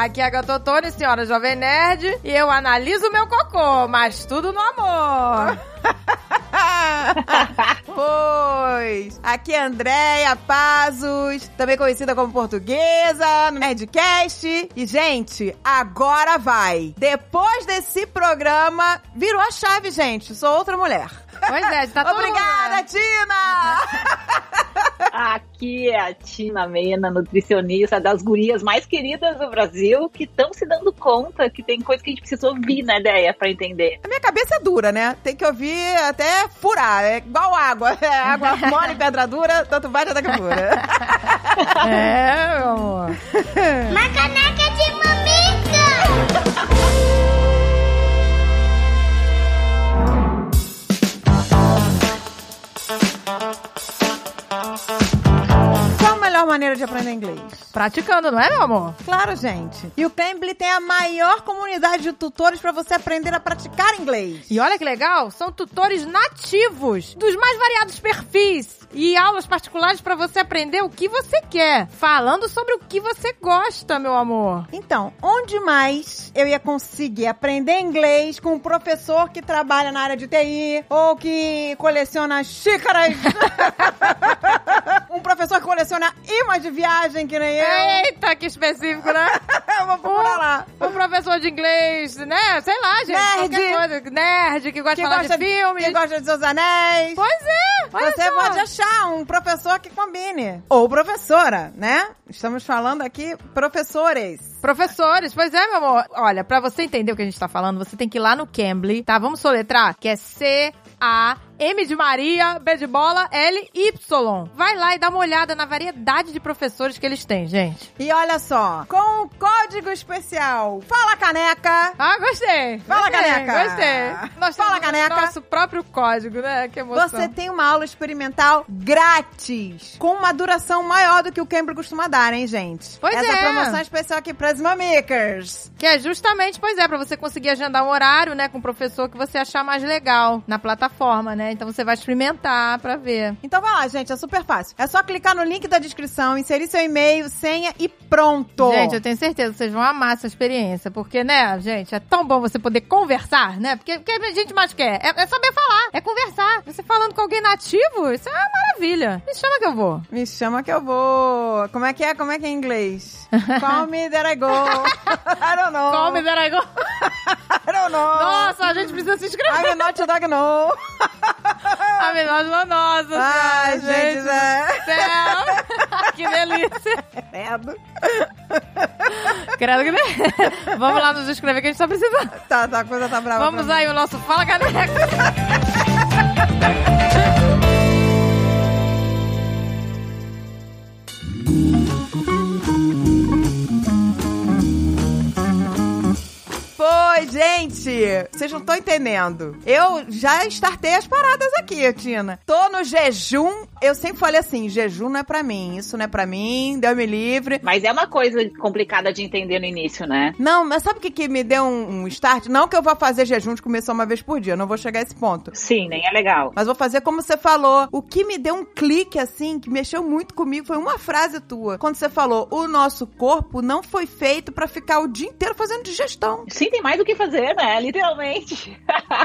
Aqui é a Gatotone, senhora Jovem Nerd, e eu analiso o meu cocô, mas tudo no amor. pois, aqui é Andréia Pazos, também conhecida como portuguesa, no Nerdcast. E, gente, agora vai. Depois desse programa, virou a chave, gente. Sou outra mulher. Pois é, tá todo Obrigada, mundo- Tina! Aqui é a Tina Mena, nutricionista das gurias mais queridas do Brasil, que estão se dando conta que tem coisa que a gente precisa ouvir na ideia pra entender. A minha cabeça é dura, né? Tem que ouvir até furar. É igual água. É água mole, pedra dura, tanto bate até que fura. É, meu amor. Uma caneca de mamica! Melhor maneira de aprender inglês? Praticando, não é, meu amor? Claro, gente. E o Cambly tem a maior comunidade de tutores para você aprender a praticar inglês. E olha que legal, são tutores nativos dos mais variados perfis e aulas particulares pra você aprender o que você quer, falando sobre o que você gosta, meu amor. Então, onde mais eu ia conseguir aprender inglês com um professor que trabalha na área de TI ou que coleciona xícaras? um professor que coleciona imãs de viagem, que nem eu. Eita, que específico, né? Eu vou procurar lá. Um professor de inglês, né? Sei lá, gente. Nerd. Coisa. Nerd, que gosta Que de falar gosta de filmes. Que gosta de seus anéis. Pois é, Você só. pode achar um professor que combine. Ou professora, né? Estamos falando aqui professores. Professores, pois é, meu amor. Olha, pra você entender o que a gente tá falando, você tem que ir lá no Cambly, tá? Vamos soletrar, que é C A M de Maria, B de bola, L Y. Vai lá e dá uma olhada na variedade de professores que eles têm, gente. E olha só, com o código especial Fala Caneca, Ah, gostei. Fala, gostei, caneca. Gostei. Nós Fala, caneca. Nosso próprio código, né? Que emoção. você tem uma aula experimental grátis, com uma duração maior do que o Cambly costuma dar, hein, gente? Pois Essa é. promoção especial aqui para as mamikers. Que é justamente, pois é, pra você conseguir agendar um horário, né, com o professor que você achar mais legal na plataforma, né? Então você vai experimentar pra ver. Então vai lá, gente, é super fácil. É só clicar no link da descrição, inserir seu e-mail, senha e pronto. Gente, eu tenho certeza que vocês vão amar essa experiência, porque, né, gente, é tão bom você poder conversar, né? Porque o que a gente mais quer é, é saber falar, é conversar. Você falando com alguém nativo, isso é uma maravilha. Me chama que eu vou. Me chama que eu vou. Como é que é? Como é que é em inglês? Call me that I go. I don't know. Call me that I go. I don't know. Nossa, a gente precisa se inscrever. I'm not a dog, no. A menor de nossa, Ai, senhora, gente, né? Céu. que delícia. Credo. Credo que delícia. Vamos lá nos inscrever que a gente tá precisando. Tá, tá, a coisa tá brava. Vamos aí, o nosso Fala Caneca. Pois, gente, vocês não estão entendendo. Eu já startei as paradas aqui, Tina. Tô no jejum. Eu sempre falei assim: jejum não é pra mim, isso não é pra mim, deu me livre. Mas é uma coisa complicada de entender no início, né? Não, mas sabe o que, que me deu um, um start? Não que eu vou fazer jejum de comer só uma vez por dia, eu não vou chegar a esse ponto. Sim, nem é legal. Mas vou fazer como você falou. O que me deu um clique assim, que mexeu muito comigo, foi uma frase tua. Quando você falou: o nosso corpo não foi feito pra ficar o dia inteiro fazendo digestão. Sim, tem mais o que fazer, né? Literalmente.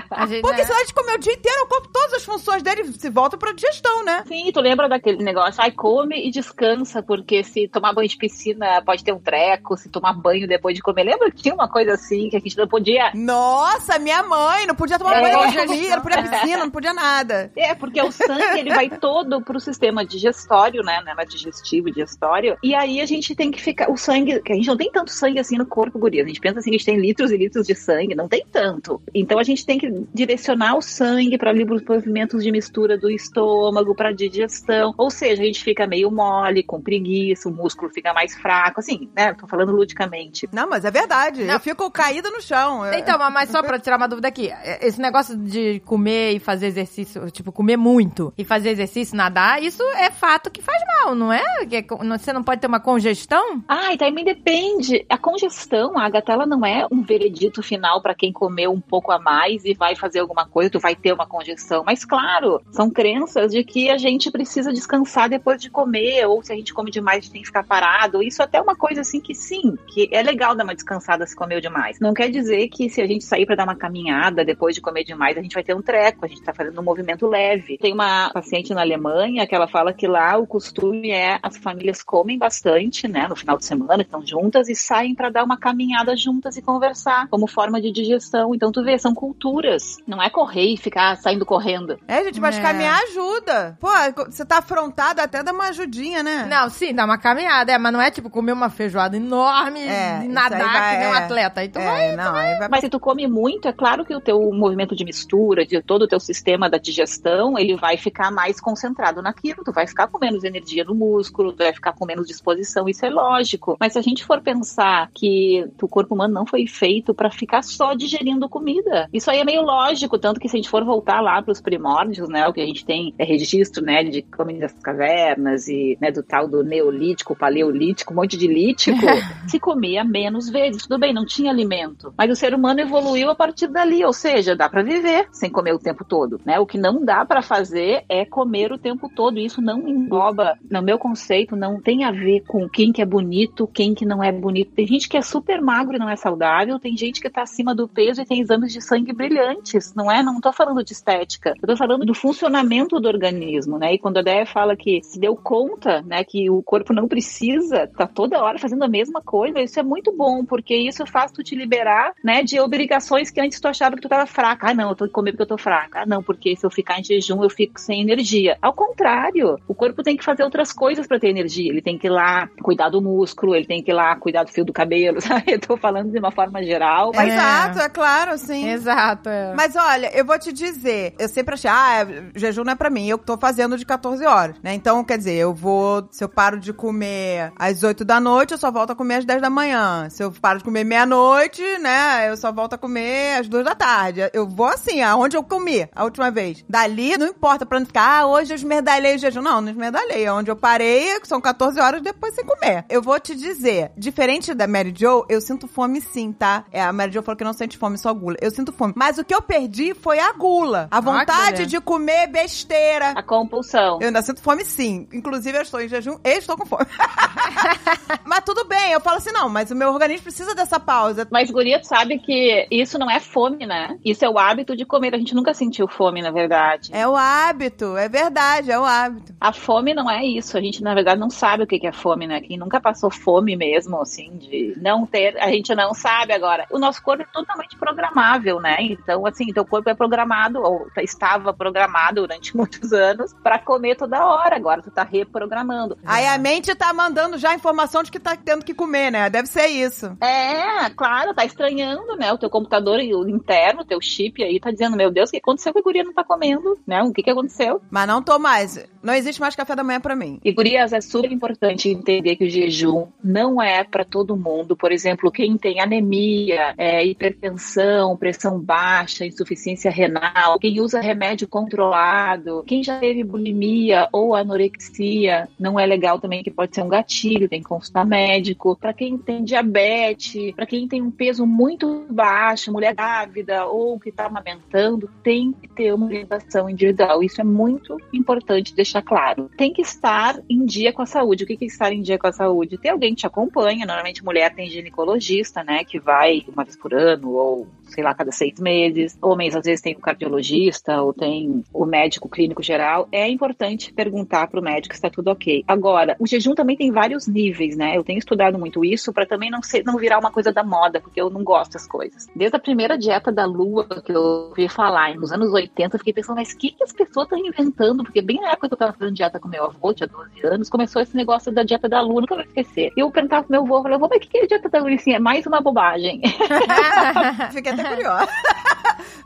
A gente, Porque né? se a gente comer o dia inteiro, o corpo, todas as funções dele se voltam pra digestão, né? Sim, tu lembra daquele negócio? Ai, come e descansa, porque se tomar banho de piscina pode ter um treco, se tomar banho depois de comer. Lembra que tinha uma coisa assim que a gente não podia. Nossa, minha mãe, não podia tomar É. banho depois de comida, não podia piscina, não podia nada. É, porque o sangue ele vai todo pro sistema digestório, né? Não é digestivo, digestório. E aí a gente tem que ficar. O sangue, que a gente não tem tanto sangue assim no corpo, guria. A gente pensa assim que a gente tem litros e litros de sangue, não tem tanto. Então a gente tem que direcionar o sangue para ali os movimentos de mistura do estômago, para digestão. Ou seja, a gente fica meio mole, com preguiça, o músculo fica mais fraco, assim, né? Tô falando ludicamente. Não, mas é verdade. Não. Eu fico caída no chão. Eu- Então, mas só pra tirar uma dúvida aqui, esse negócio de comer e fazer exercício, tipo, comer muito e fazer exercício, nadar, isso é fato que faz mal, não é? Que é você não pode ter uma congestão? Ah, e também depende. A congestão, a Agatha, ela não é um veredito final para quem comeu um pouco a mais e vai fazer alguma coisa, tu vai ter uma congestão. Mas claro, são crenças de que a gente precisa descansar depois de comer, ou se a gente come demais, tem que ficar parado. Isso até é uma coisa assim que sim, que é legal dar uma descansada se comeu demais. Não quer dizer que se a gente sair para dar uma caminhada depois de comer demais, a gente vai ter um treco, a gente tá fazendo um movimento leve. Tem uma paciente na Alemanha que ela fala que lá o costume é as famílias comem bastante, né, no final de semana, estão juntas e saem para dar uma caminhada juntas e conversar, como forma de digestão. Então tu vê, são culturas. Não é correr e ficar saindo correndo. É, gente, mas É. caminhar ajuda. Pô, você tá afrontada, até dá uma ajudinha, né? Não, sim, dá uma caminhada, é, mas não é tipo comer uma feijoada enorme É, e nadar vai- que nem um é. atleta. Aí tu é, vai. não, aí vai... Mas se tu come muito, é claro que o teu movimento de mistura, de todo o teu sistema da digestão, ele vai ficar mais concentrado naquilo, tu vai ficar com menos energia no músculo, tu vai ficar com menos disposição, isso é lógico. Mas se a gente for pensar que o corpo humano não foi feito para ficar só digerindo comida, isso aí é meio lógico, tanto que se a gente for voltar lá para os primórdios, né, o que a gente tem é registro, né, de comida das cavernas e, né, do tal do neolítico, paleolítico, um monte de lítico, se comia menos vezes. Tudo bem, não tinha alimento, mas o ser humano evoluiu a partir dali, ou seja, dá para viver sem comer o tempo todo, né? O que não dá para fazer é comer o tempo todo. Isso não engloba, no meu conceito, não tem a ver com quem que é bonito, quem que não é bonito. Tem gente que é super magro e não é saudável, tem gente que tá acima do peso e tem exames de sangue brilhantes, não é? Não tô falando de estética, eu tô falando do funcionamento do organismo, né? E quando a Déia fala que se deu conta, né, que o corpo não precisa, tá toda hora fazendo a mesma coisa, isso é muito bom, porque isso faz tu te liberar, né, de obrigações que antes tu achava que tu tava fraca. Ah, não, eu tô comendo porque eu tô fraca. Ah, não, porque se eu ficar em jejum eu fico sem energia. Ao contrário, o corpo tem que fazer outras coisas para ter energia. Ele tem que ir lá cuidar do músculo, ele tem que ir lá cuidar do fio do cabelo, sabe? Eu tô falando de uma forma geral, mas Exato, é claro, sim. Exato, é. Mas olha, eu vou te dizer, eu sempre achei, ah, jejum não é pra mim, eu tô fazendo de 14 horas, né? Então, quer dizer, eu vou, se eu paro de comer às 8 da noite, eu só volto a comer às 10 da manhã. Se eu paro de comer meia-noite, né, eu só volto a comer às 2 da tarde. Eu vou assim, aonde eu comi a última vez. Dali, não importa pra não ficar, ah, hoje eu esmerdalhei o jejum. Não, não esmerdalhei. Onde eu parei, são 14 horas depois sem comer. Eu vou te dizer, diferente da Mary Jo, eu sinto fome sim, tá? É, a Mary Jo falou que não sente fome, só gula. Eu sinto fome. Mas o que eu perdi foi a gula. A que vontade beleza. de comer besteira. a compulsão. Eu ainda sinto fome sim. Inclusive, eu estou em jejum e estou com fome. mas tudo bem, eu falo assim, não, mas o meu organismo precisa dessa pausa. Mas, Guria, tu sabe que isso não é fome, né? Isso é o hábito de comer. A gente nunca sentiu fome, na verdade. É o hábito, é verdade, é o hábito. A fome não é isso. A gente, na verdade, não sabe o que que é fome, né? Quem nunca passou fome mesmo, assim, de não ter, a gente não sabe agora. O nosso corpo é totalmente programável, né? Então, assim, teu corpo é programado, ou estava programado durante muitos anos, pra comer toda hora. Agora tu tá reprogramando. Aí a mente tá mandando já a informação de que tá tendo que comer, né? Deve ser isso. É, claro, tá estranhando, né? O teu computador o interno, o teu chip aí, tá dizendo, meu Deus, o que aconteceu que a guria não tá comendo, né? O que que aconteceu? Mas não tô mais. Não existe mais café da manhã pra mim. E gurias, é super importante entender que o jejum não é para todo mundo. Por exemplo, quem tem anemia, é, hipertensão, pressão baixa, insuficiência renal, quem usa remédio controlado, quem já teve bulimia ou anorexia, não é legal também que pode ser um gatilho, tem que consultar médico. Para quem tem diabetes, para quem tem um peso muito baixo, mulher grávida ou que está amamentando, tem que ter uma orientação individual. Isso é muito importante deixar claro. Tem que estar em dia com a saúde. O que é estar em dia com a saúde? Ter alguém que te acompanha. Normalmente mulher tem ginecologista, né? Que vai uma vez por ano ou sei lá, cada seis meses. Homens, às vezes, tem o cardiologista ou tem o médico clínico geral. É importante perguntar para o médico se está tudo ok. Agora, o jejum também tem vários níveis, né? Eu tenho estudado muito isso para também não, ser, não virar uma coisa da moda, porque eu não gosto das coisas. Desde a primeira dieta da lua que eu ouvi falar, nos anos 80, eu fiquei pensando, mas o que, que as pessoas estão inventando? Porque bem na época que eu estava fazendo dieta com meu avô, tinha 12 anos, começou esse negócio da dieta da lua, nunca vou esquecer. E eu perguntava pro meu avô, eu falei, avô, mas o que, que é dieta da lua? E assim, é mais uma bobagem. Fiquei até curiosa.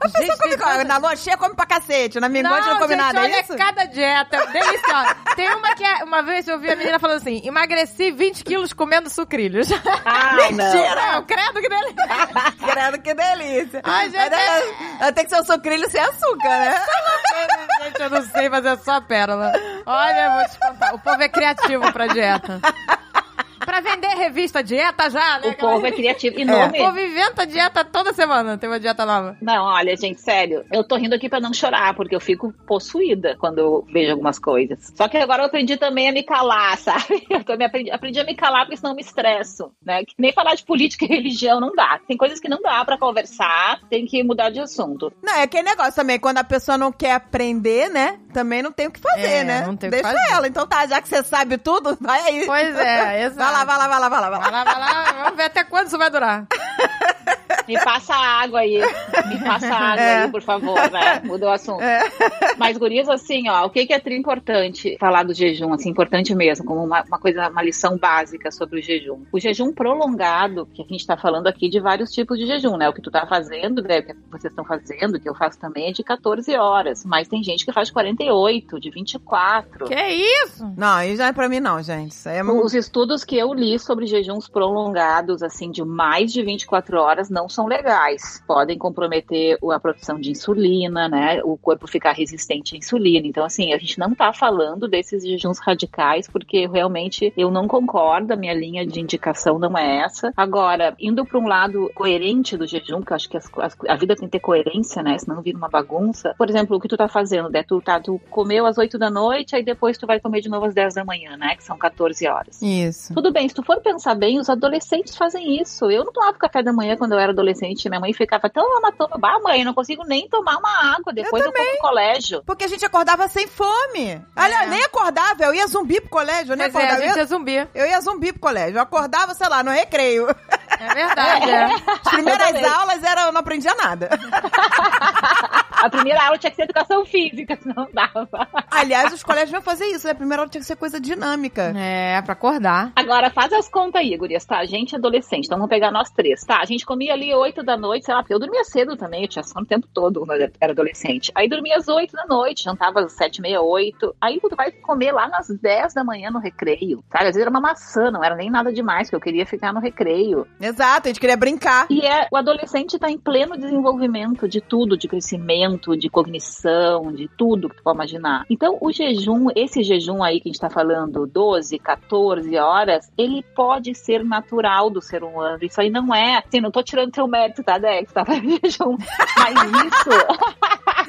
A pessoa Gente, come, tem na lua cheia come pra cacete, na minguante não, come gente, nada, olha é isso? cada dieta deliciosa. Tem uma que é, uma vez eu ouvi a menina falando assim, emagreci 20 quilos comendo sucrilhos. Ai, não. Não, credo que delícia. Credo, que delícia. Ai, gente, Mas ela tem que ser um sucrilho sem açúcar, né? Gente, eu não sei, mas é só pérola. Olha, eu vou te contar. O povo é criativo pra dieta. Pra vender revista dieta já, né? O povo é criativo. E O nome. povo inventa dieta toda semana. Tem uma dieta nova. Não, olha, gente, sério, eu tô rindo aqui pra não chorar, porque eu fico possuída quando eu vejo algumas coisas. Só que agora eu aprendi também a me calar, sabe? Eu também aprendi, aprendi a me calar porque senão eu me estresso, né? Que nem falar de política e religião não dá. Tem coisas que não dá pra conversar, tem que mudar de assunto. Não, é aquele negócio também, quando a pessoa não quer aprender, né? Também não tem o que fazer, É, né? não tem o que Deixa fazer. ela. Então tá, já que você sabe tudo, vai aí. Pois é, exato. Vai lá, vai lá, vai lá, vai lá, vai Vai lá. lá, vai lá. Vamos ver até quando isso vai durar. Me passa água aí. Me passa água É. aí, por favor, né? Muda o assunto. Mas, gurias, assim, ó, o que que é tri importante falar do jejum, assim, importante mesmo, como uma, uma coisa, uma lição básica sobre o jejum. O jejum prolongado, que a gente tá falando aqui de vários tipos de jejum, né? O que tu tá fazendo, né? O que vocês estão fazendo, que eu faço também, é de 14 horas. Mas tem gente que faz de 48, de 24. Que isso? Não, já é pra mim não, gente. Isso é. Os estudos que eu li sobre jejuns prolongados, assim, de mais de 24 horas, não são legais. Podem comprometer a produção de insulina, né? O corpo ficar resistente à insulina. Então, assim, a gente não tá falando desses jejuns radicais, porque realmente eu não concordo, a minha linha de indicação não é essa. Agora, indo para um lado coerente do jejum, que eu acho que as- as- a vida tem que ter coerência, né? Senão vira uma bagunça. Por exemplo, o que tu tá fazendo, né? Tu, tá, tu comeu às 8 da noite, aí depois tu vai comer de novo às 10 da manhã, né? Que são 14 horas. Isso. Tudo bem, se tu for pensar bem, os adolescentes fazem isso. Eu não tomava café da manhã quando eu era adolescente. Minha mãe ficava, toma, toma. Bah, mãe, eu não consigo nem tomar uma água. Depois eu, pro colégio. Porque a gente acordava sem fome. Aliás, É. nem acordava, eu ia zumbi pro colégio, eu nem Pois é, a acordava. gente eu, é zumbi. eu ia zumbi pro colégio. Eu acordava, sei lá, no recreio. É verdade, é. As primeiras Eu aulas era, eu não aprendia nada. A primeira aula tinha que ser educação física, senão não dava. Aliás, os colégios vão fazer isso, né? A primeira aula tinha que ser coisa dinâmica. É, pra acordar. Agora, faz as contas aí, gurias, tá? A gente é adolescente, então vamos pegar nós três, tá? A gente comia ali 8 da noite, sei lá, porque eu dormia cedo também, eu tinha sono o tempo todo quando eu era adolescente. Aí dormia às 8 da noite, jantava às 7, meia, 8. Aí tu vai comer lá nas 10 da manhã no recreio, sabe? Às vezes era uma maçã, não era nem nada demais, porque eu queria ficar no recreio. Exato, a gente queria brincar. E é, o adolescente está em pleno desenvolvimento de tudo, de crescimento, de cognição, de tudo que tu pode imaginar. Então, o jejum, esse jejum aí que a gente tá falando, 12, 14 horas, ele pode ser natural do ser humano. Isso aí não é, assim, não tô tirando teu mérito, tá, Dex? Tá fazendo jejum. Mas isso,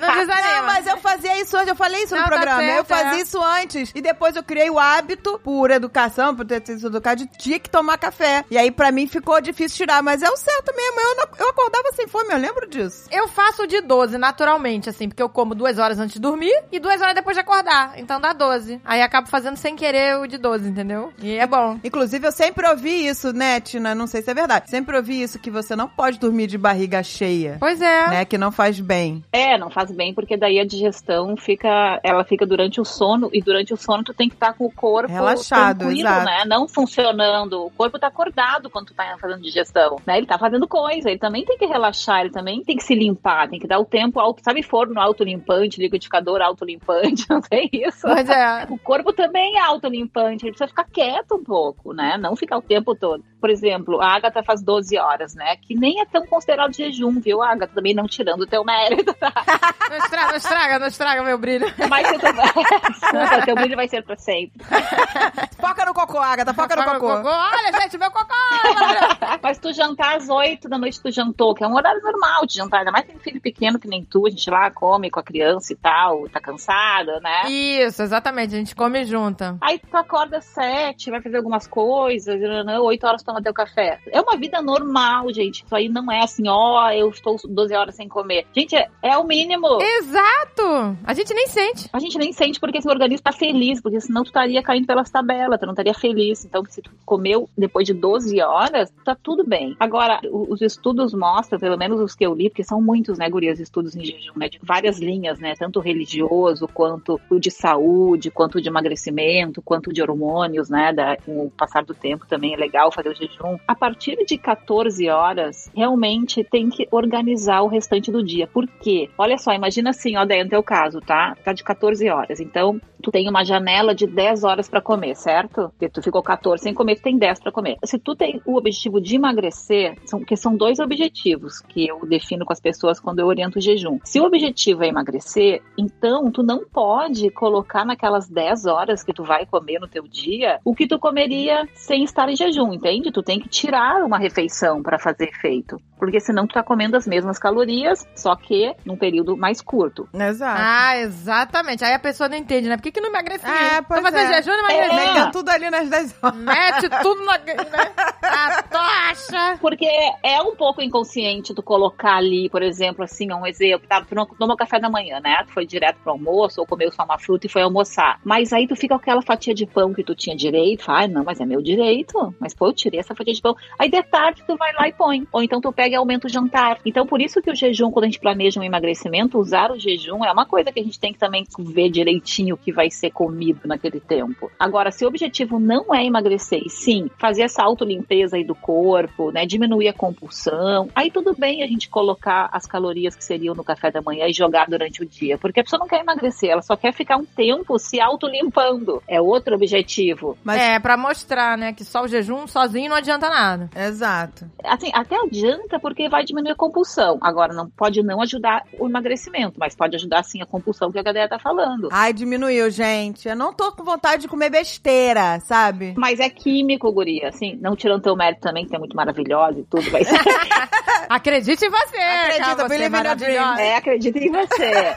Não. Não, mas eu fazia isso antes, eu falei isso Não, no tá programa. eu certo, fazia é. isso antes. E depois eu criei o hábito, por educação, por ter sido educado, de tinha que tomar café. E aí, pra mim, ficou difícil tirar. Mas é o certo mesmo. Eu, não- eu acordava sem fome, eu lembro disso. Eu faço de 12, naturalmente, assim, porque eu como duas horas antes de dormir e duas horas depois de acordar. Então dá 12. Aí acabo fazendo sem querer o de 12, entendeu? E é bom. Inclusive, eu sempre ouvi isso, né, Tina? Não sei se é verdade. Sempre ouvi isso, que você não pode dormir de barriga cheia. Pois é. Né, que não faz bem. é, não faz bem, porque daí a digestão fica, ela fica durante o sono, e durante o sono tu tem que estar com o corpo Relaxado, tranquilo, exato. né? Não funcionando. O corpo tá acordado quando tu tá fazendo digestão, né? Ele tá fazendo coisa, ele também tem que relaxar, ele também tem que se limpar, tem que dar o tempo, auto, sabe forno autolimpante, liquidificador autolimpante, não tem isso? Pois é. O corpo também é autolimpante, ele precisa ficar quieto um pouco, né? Não ficar o tempo todo. Por exemplo, a Agatha faz 12 horas, né? Que nem é tão considerado jejum, viu, Agatha? Também não tirando o teu mérito, tá? Não estraga, não estraga, não estraga meu brilho. Mas eu também. Desculpa, teu brilho vai ser pra sempre. Foca no cocô, Agatha, foca no cocô. Olha, gente, meu cocô! Mas tu jantar às 8 da noite, tu jantou, que é um horário normal de jantar. Ainda mais tem filho pequeno que nem tu, a gente lá come com a criança e tal, tá cansada, né? Isso, exatamente. A gente come junta. Aí tu acorda às 7, vai fazer algumas coisas, 8 horas toma teu café. É uma vida normal, gente. Isso aí não é assim, ó, eu estou 12 horas sem comer. Gente, é, é o mínimo. Exato! A gente nem sente. A gente nem sente porque esse organismo tá feliz, porque senão tu estaria caindo pelas tabelas, tu não estaria feliz. Então, se tu comeu depois de 12 horas, tá tudo bem. Agora, os estudos mostram, pelo menos os que eu li, porque são muitos, né, gurias, estudos em jejum, né, de várias linhas, né, tanto religioso, quanto o de saúde, quanto o de emagrecimento, quanto o de hormônios, né, da, com o passar do tempo também é legal fazer o jejum. A partir de 14 horas, realmente tem que organizar o restante do dia. Por quê? Olha só, imagina assim, ó, daí no teu caso, tá? Tá de 14 horas. Então, tu tem uma janela de 10 horas pra comer, certo? Porque Tu ficou 14 sem comer, tu tem 10 para comer. Se tu tem o objetivo de emagrecer, são, que são dois objetivos que eu defino com as pessoas quando eu oriento o jejum. Se o objetivo é emagrecer, então tu não pode colocar naquelas 10 horas que tu vai comer no teu dia o que tu comeria sem estar em jejum, entende? Tu tem que tirar uma refeição para fazer efeito. Porque senão tu tá comendo as mesmas calorias, só que num período mais curto. Exato. Ah, exatamente. Aí a pessoa não entende, né? Por que, que não emagreci? É, pois Tô fazendo é. jejum e não emagreci. É. Metendo tudo ali nas 10 horas. Mete tudo na... Né? A tocha. Porque é um pouco inconsciente tu colocar ali, por exemplo, assim, um exemplo, tá? Tu não tomou café da manhã, né? Tu foi direto pro almoço ou comeu só uma fruta e foi almoçar. Mas aí tu fica com aquela fatia de pão que tu tinha direito, ah, não, mas é meu direito. Mas pô, eu tirei essa fatia de pão. Aí de tarde tu vai lá e põe. Ou então tu pega e aumenta o jantar. Então por isso que o jejum, quando a gente planeja um emagrecimento, usar o jejum é uma coisa que a gente tem que também ver direitinho o que vai ser comido naquele tempo. Agora, se o objetivo não é emagrecer, e sim fazer essa autolimpeza aí do corpo, né, diminuir a compulsão, aí tudo bem a gente colocar as calorias que seriam no café da manhã e jogar durante o dia, porque a pessoa não quer emagrecer, ela só quer ficar um tempo se autolimpando. É outro objetivo. Mas- É, pra mostrar, né, que só o jejum sozinho não adianta nada. Exato. Assim, até adianta porque vai diminuir a compulsão. Agora, não pode não ajudar o emagrecimento, mas pode ajudar sim a compulsão que a galera tá falando. Ai, diminuiu, gente. Eu não tô com vontade de comer besteira, sabe? Mas é químico, guria, assim, não tirando teu mérito também, que é muito maravilhosa e tudo, mas Acredite em você, Acredita, cara, você believe é in maravilhosa. Acredito em você.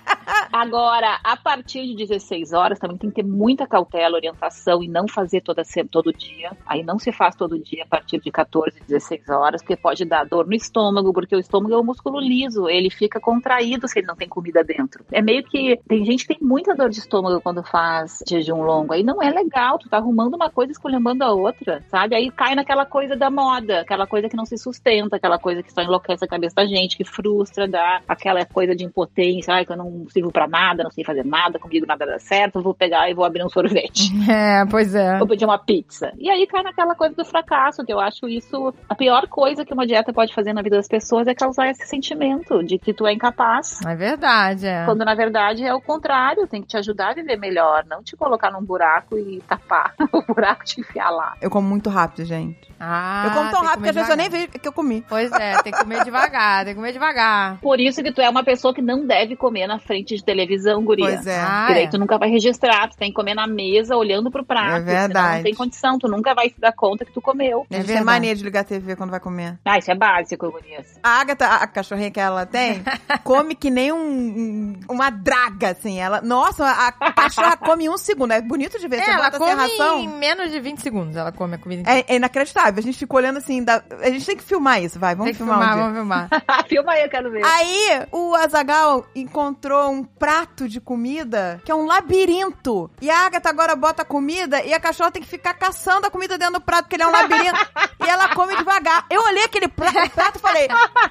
Agora, a partir de 16 horas, também tem que ter muita cautela, orientação e não fazer toda se- todo dia. Aí não se faz todo dia a partir de 14, 16 horas, porque pode dar dor no estômago, porque o estômago é um músculo liso, ele fica contraído se ele não tem comida dentro. É meio que tem gente que tem muita dor de estômago quando faz jejum longo. Aí não é legal, tu tá arrumando uma coisa e escolhendo a outra, sabe? Aí cai naquela coisa da moda, aquela coisa que não se sustenta, aquela coisa que só enlouquece a cabeça da gente, que frustra, dá aquela coisa de impotência, ai, que eu não sirvo pra nada, não sei fazer nada, comigo nada dá certo, vou pegar e vou abrir um sorvete. É, pois é. Vou pedir uma pizza. E aí cai naquela coisa do fracasso, que eu acho isso a pior coisa que uma dieta pode fazer na vida das pessoas é causar esse sentimento de que tu é incapaz. É verdade, é. Quando na verdade é o contrário, tem que te ajudar a viver melhor, não te colocar num buraco e tapar o buraco te enfiar lá. Eu como muito rápido, gente. Ah, eu como tão rápido que a comer pessoa nem vê que eu comi. Pois é, tem que comer devagar, tem que comer devagar. Por isso que tu é uma pessoa que não deve comer na frente de televisão, guria. Pois é. Ah, Porque daí é. tu nunca vai registrar, tu tem que comer na mesa, olhando pro prato. É verdade. senão Não tem condição, tu nunca vai se dar conta que tu comeu. A É gente tem verdade. mania de ligar a TV quando vai comer. Ah, isso é básico, gurias. A Agatha, a cachorrinha que ela tem, come que nem um, um- uma draga, assim. Ela, nossa, a cachorra come em um segundo. É bonito de ver. É, Você ela come ração. em menos de 20 segundos, ela come a comida inteira. É, é inacreditável. A gente fica olhando assim. da- A gente tem que filmar isso, vai. Vamos tem que filmar, filmar, um vamos filmar. Filma aí, eu quero ver. Aí, o Azagal encontrou um prato de comida que é um labirinto. E a Agatha agora bota a comida e a cachorra tem que ficar caçando a comida dentro do prato, porque ele é um labirinto. e ela come devagar. Eu olhei aquele pra- prato e falei: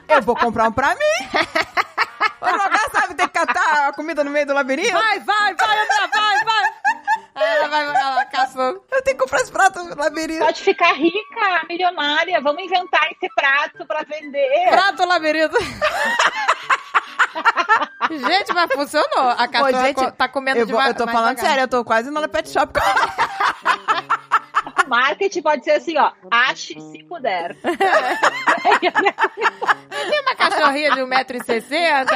eu vou comprar um pra mim. Vou jogar, sabe? Tem que catar a comida no meio do labirinto. Vai, vai, vai, André, vai, vai. Aí ela vai ela caçando. Eu tenho que comprar esse prato no labirinto. Pode ficar rica, milionária. Vamos inventar esse prato pra vender. Prato labirinto. Gente, mas funcionou. A Pô, cachorra gente, co- tá comendo Eu, vou- eu tô falando devagar. sério, eu tô quase indo na pet shop. Marketing pode ser assim, ó. Ache se puder. Tem uma cachorrinha de 1,60m?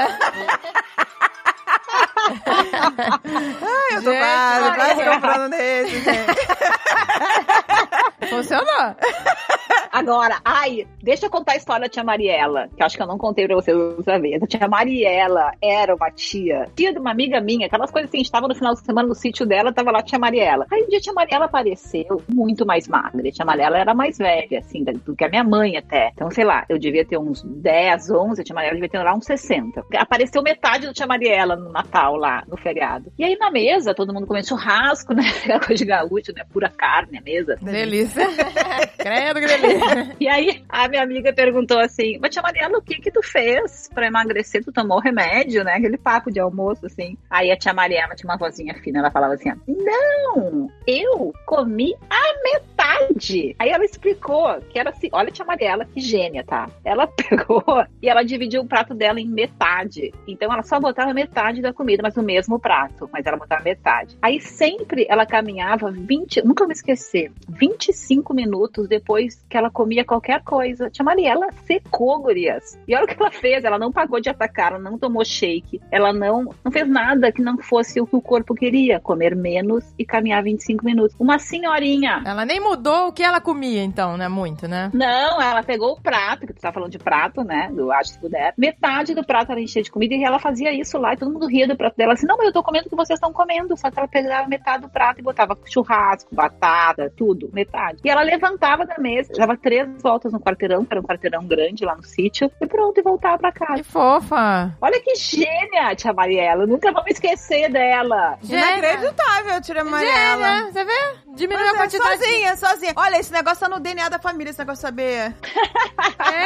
eu tô Gente, quase, quase comprando nesse, gente. Funcionou. Agora, ai, deixa eu contar a história da tia Mariela, que eu acho que eu não contei pra vocês outra vez. A tia Mariela era uma tia, tia de uma amiga minha, aquelas coisas assim, a gente tava no final de semana no sítio dela, tava lá a tia Mariela. Aí um dia a tia Mariela apareceu muito mais magra. A tia Mariela era mais velha, assim, do que a minha mãe até. Então, sei lá, eu devia ter uns 10, 11, a tia Mariela devia ter lá uns 60. Apareceu metade da tia Mariela no Natal lá, no feriado. E aí na mesa, todo mundo comendo churrasco, né? Aquela coisa de gaúcho, né? Pura carne, a mesa. Delícia. Credo que delícia. E aí, a minha amiga perguntou assim: Mas tia Mariela, o que que tu fez pra emagrecer? Tu tomou remédio, né? Aquele papo de almoço, assim. Aí a tia Mariela tinha uma vozinha fina, ela falava assim: Não, eu comi a metade. Aí ela explicou que era assim: Olha a tia Mariela, que gênia, tá? Ela pegou e ela dividiu o prato dela em metade. Então ela só botava metade da comida, mas no mesmo prato. Mas ela botava metade. Aí sempre ela caminhava 20, nunca me esquecer, 25 minutos depois que ela comia qualquer coisa. Tia Mariela secou, gurias. E olha o que ela fez, ela não pagou de atacar, ela não tomou shake, ela não, não fez nada que não fosse o que o corpo queria, comer menos e caminhar 25 minutos. Uma senhorinha. Ela nem mudou o que ela comia, então, né? Muito, né? Não, ela pegou o prato, que tu tá falando de prato, né? Do acho se puder. Metade do prato ela enchia de comida e ela fazia isso lá e todo mundo ria do prato dela assim: não, mas eu tô comendo o que vocês estão comendo. Só que ela pegava metade do prato e botava churrasco, batata, tudo, metade. E ela levantava da mesa, dava três voltas no quarteirão, que era um quarteirão grande lá no sítio, e pronto, e voltava pra casa. Que fofa. Olha que gênia, tia Mariela. Nunca vamos esquecer dela. Gênia. Inacreditável, tia Mariela. Gênia, você vê? Diminuiu a é, quantidade. sozinha, sozinha. Olha, esse negócio tá no DNA da família, esse negócio de saber.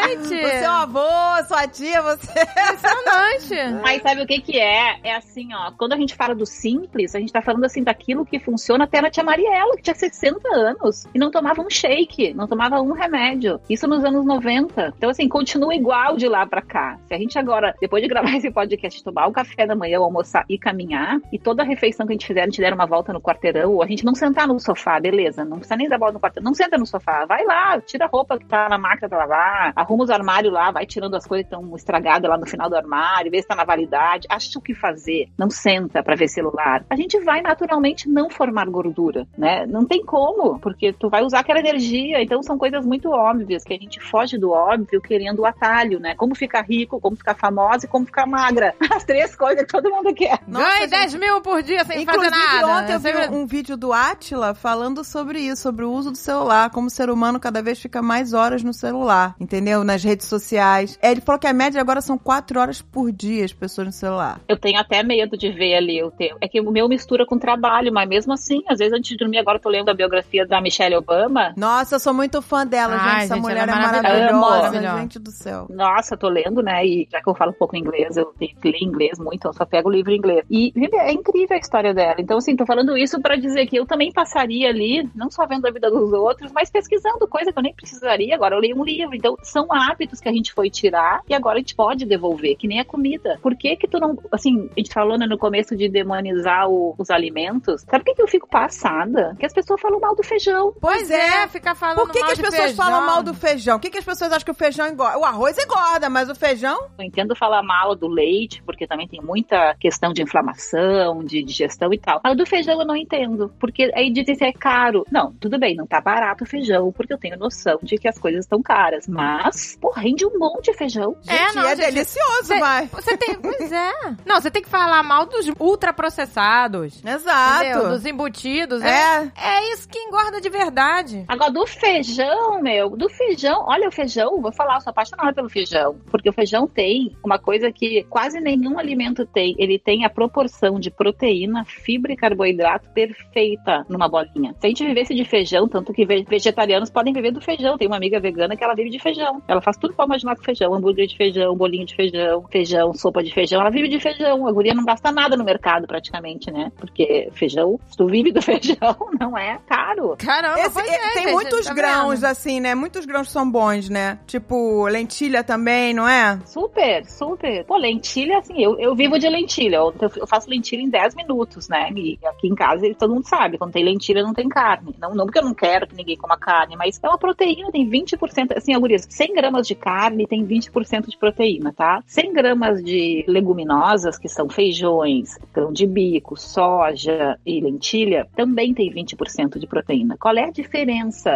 Gente, Você é o avô, sua tia, você. impressionante. Mas sabe o que que é? É assim, ó, quando a gente fala do simples, a gente tá falando assim daquilo que funciona até na tia Mariela, que tinha 60 anos e não tomava um shake, não tomava um remédio. Isso nos anos 90. Então, assim, continua igual de lá pra cá. Se a gente agora, depois de gravar esse podcast, tomar o café da manhã, almoçar e caminhar, e toda a refeição que a gente fizer, a gente der uma volta no quarteirão, ou a gente não sentar no sofá, beleza, não precisa nem dar volta no quarteirão, não senta no sofá, vai lá, tira a roupa que tá na máquina pra lavar, arruma os armários lá, vai tirando as coisas que estão estragadas lá no final do armário, vê se tá na validade, acha o que fazer, não senta pra ver celular. A gente vai naturalmente não formar gordura, né? Não tem como, porque tu vai usar aquela energia, então são coisas muito óbvias, que a gente foge do óbvio querendo o atalho, né? Como ficar rico, como ficar famosa e como ficar magra. As três coisas que todo mundo quer. Nossa, Ganhe gente. 10 mil por dia sem Inclusive, fazer nada. ontem eu vi um, um vídeo do Atila falando sobre isso, sobre o uso do celular, como o ser humano cada vez fica mais horas no celular, entendeu? Nas redes sociais. É, Ele falou que a média agora são quatro horas por dia as pessoas no celular. Eu tenho até medo de ver ali o teu. É que o meu mistura com trabalho, mas mesmo assim, às vezes antes de dormir, agora eu tô lendo a biografia da Michelle Obama. Nossa, eu sou muito fã dela, Ai, gente. Essa gente, mulher ela é é maravilhosa. Maravilhosa. gente do céu. Nossa, tô lendo, né? E já que eu falo um pouco inglês, eu tenho que ler inglês muito, eu só pego o livro em inglês. E gente, é incrível a história dela. Então, assim, tô falando isso pra dizer que eu também passaria ali, não só vendo a vida dos outros, mas pesquisando coisa que eu nem precisaria. Agora eu leio um livro. Então, são hábitos que a gente foi tirar e agora a gente pode devolver, que nem a comida. Por que que tu não. Assim, a gente falou né, no começo de demonizar o- os alimentos. Sabe o que, que eu fico passada? Que as pessoas falam mal do feijão. Pois é, ficar falando Por que, mal que as de pessoas feijão. falam mal do feijão? O que, que as pessoas acham que o feijão engorda? O arroz engorda, mas o feijão? Eu entendo falar mal do leite, porque também tem muita questão de inflamação, de digestão e tal. Mas do feijão eu não entendo, porque aí dizem que é caro. Não, tudo bem, não tá barato o feijão, porque eu tenho noção de que as coisas estão caras. Mas, pô, rende um monte de feijão. É, Gente, não, é gente, delicioso, Você, vai. você tem. Pois é. Não, você tem que falar mal dos ultraprocessados. Entendeu? Exato. Dos embutidos. É. É isso que engorda de verdade. Agora, do feijão, meu, do feijão, olha o feijão, vou falar, eu sou apaixonada pelo feijão, porque o feijão tem uma coisa que quase nenhum alimento tem, ele tem a proporção de proteína, fibra e carboidrato perfeita numa bolinha. Se a gente vivesse de feijão, tanto que ve- vegetarianos podem viver do feijão, tem uma amiga vegana que ela vive de feijão, ela faz tudo pra imaginar com feijão, hambúrguer de feijão, bolinho de feijão, feijão, sopa de feijão, ela vive de feijão, a guria não gasta nada no mercado praticamente, né, porque feijão, se tu vive do feijão, não é caro. Caramba, Esse- pois é, é, tem gente, muitos tá grãos, vendo? assim, né? Muitos grãos são bons, né? Tipo, lentilha também, não é? Super, super. Pô, lentilha, assim, eu, eu vivo de lentilha. Eu, eu faço lentilha em 10 minutos, né? E aqui em casa todo mundo sabe, quando tem lentilha não tem carne. Não, não porque eu não quero que ninguém coma carne, mas é uma proteína, tem 20%. Assim, Agurias, 100 gramas de carne tem 20% de proteína, tá? 100 gramas de leguminosas, que são feijões, grão de bico, soja e lentilha, também tem 20% de proteína. Qual é a diferença?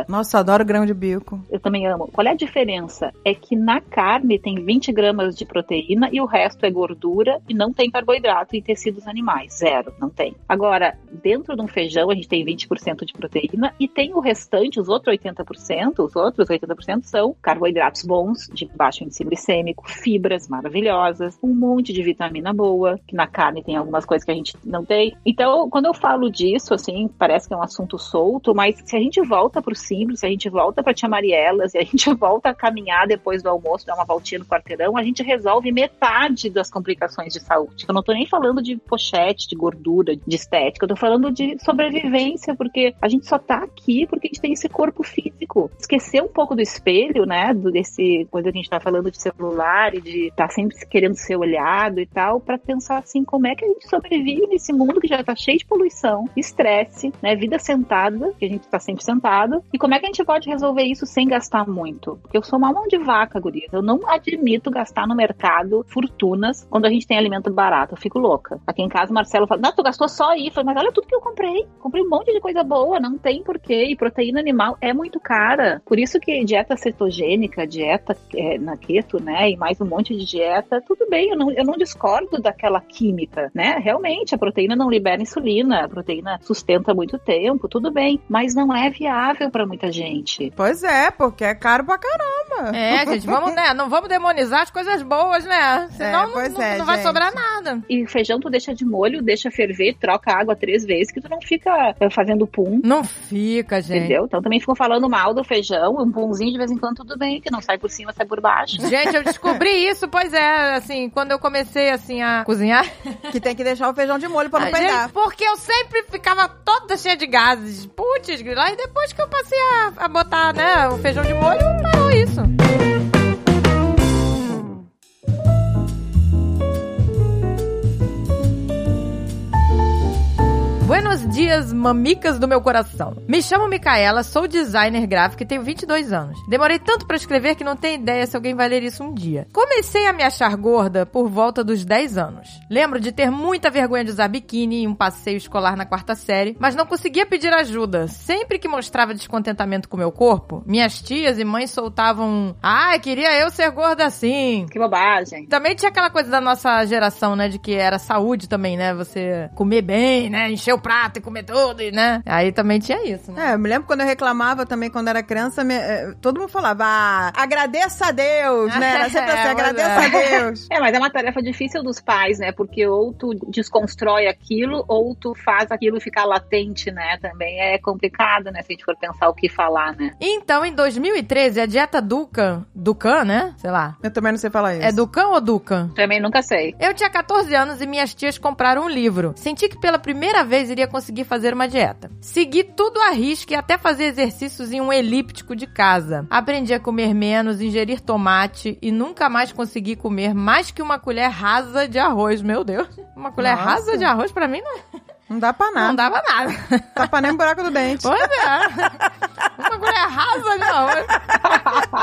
Nossa, adoro grão de bico. eu também amo. Qual é a diferença? É que na carne tem 20 gramas de proteína e o resto é gordura e não tem carboidrato e tecidos animais. Zero, não tem. Agora, dentro de um feijão a gente tem 20% 20% de proteína e tem o restante, os outros 80%, os outros 80% são carboidratos bons, de baixo índice glicêmico, fibras maravilhosas, um monte de vitamina boa, que na carne tem algumas coisas que a gente não tem. Então, quando eu falo disso, assim, parece que é um assunto solto, mas se a gente volta pro simples, se a gente volta pra Tia Mariela, se a gente volta a caminhar depois do almoço, dar uma voltinha no quarteirão, a gente resolve metade das complicações de saúde. Eu não tô nem falando de pochete, de gordura, de estética, eu tô falando de sobrevivência, porque a gente só tá aqui porque a gente tem esse corpo físico. Esquecer um pouco do espelho, né, do, desse coisa que a gente tá falando de celular e de estar tá sempre querendo ser olhado e tal, para pensar assim, como é que a gente sobrevive nesse mundo que já tá cheio de poluição, estresse, né, vida sentada, que a gente tá sempre sentado, e como é que a gente pode resolver isso sem gastar muito? Porque eu sou uma mão de vaca, guria. Eu não admito gastar no mercado fortunas quando a gente tem alimento barato. Eu fico louca. Aqui em casa, o Marcelo fala: Não, tu gastou só aí. Eu falei, mas olha tudo que eu comprei. Comprei um monte de coisa boa, não tem porquê. E proteína animal é muito cara. Por isso que dieta cetogênica, dieta é, na keto, né? E mais um monte de dieta, tudo bem, eu não, eu não discordo daquela química, né? Realmente, a proteína não libera insulina, a proteína sustenta muito tempo, tudo bem. Mas não é viável para muita gente. Pois é, porque é caro pra caramba. É, gente, vamos, né? Não vamos demonizar as coisas boas, né? Senão É, pois não, é, não vai gente. sobrar nada. E feijão tu deixa de molho, deixa ferver, troca água três vezes, que tu não fica eh, fazendo pum. Não fica, gente. Entendeu? Então também ficam falando mal do feijão, um pãozinho de vez em quando tudo bem, que não sai por cima, sai por baixo. Gente, eu descobri isso, pois é, assim, quando eu comecei, assim, a cozinhar. Que tem que deixar o feijão de molho pra não pegar. gente, porque eu sempre ficava toda cheia de gases. Putz, lá e depois que eu passei a, a botar, né, o feijão de molho, parou isso. Dias, mamicas do meu coração. Me chamo Micaela, sou designer gráfico e tenho 22 anos. Demorei tanto pra escrever que não tenho ideia se alguém vai ler isso um dia. Comecei a me achar gorda por volta dos 10 anos. Lembro de ter muita vergonha de usar biquíni em um passeio escolar na quarta série, mas não conseguia pedir ajuda. Sempre que mostrava descontentamento com meu corpo, minhas tias e mães soltavam um, Ai, queria eu ser gorda assim. Que bobagem. Também tinha aquela coisa da nossa geração, né? De que era saúde também, né? Você comer bem, né? Encher o prato e comer tudo, e, né? Aí também tinha isso, né? É, eu me lembro quando eu reclamava também, quando era criança, me- eh, todo mundo falava, ah, agradeça a Deus, né? Era sempre assim, É, agradeça pois a Deus. É, mas é uma tarefa difícil dos pais, né? Porque ou tu desconstrói aquilo, ou tu faz aquilo ficar latente, né? Também é complicado, né? Se a gente for pensar o que falar, né? Então, em 2013, a dieta Dukan, Dukan, né? Sei lá. Eu também não sei falar isso. É Dukan ou Dukan? Também nunca sei. Eu tinha 14 anos e minhas tias compraram um livro. Senti que pela primeira vez iria conseguir fazer uma dieta. Segui tudo à risca e até fazer exercícios em um elíptico de casa. Aprendi a comer menos, ingerir tomate e nunca mais consegui comer mais que uma colher rasa de arroz. Meu Deus. Uma colher Nossa. rasa de arroz pra mim não, Não dá pra não nada. dava nada. Tapa nem um buraco do dente. Pois é. Uma colher rasa arroz.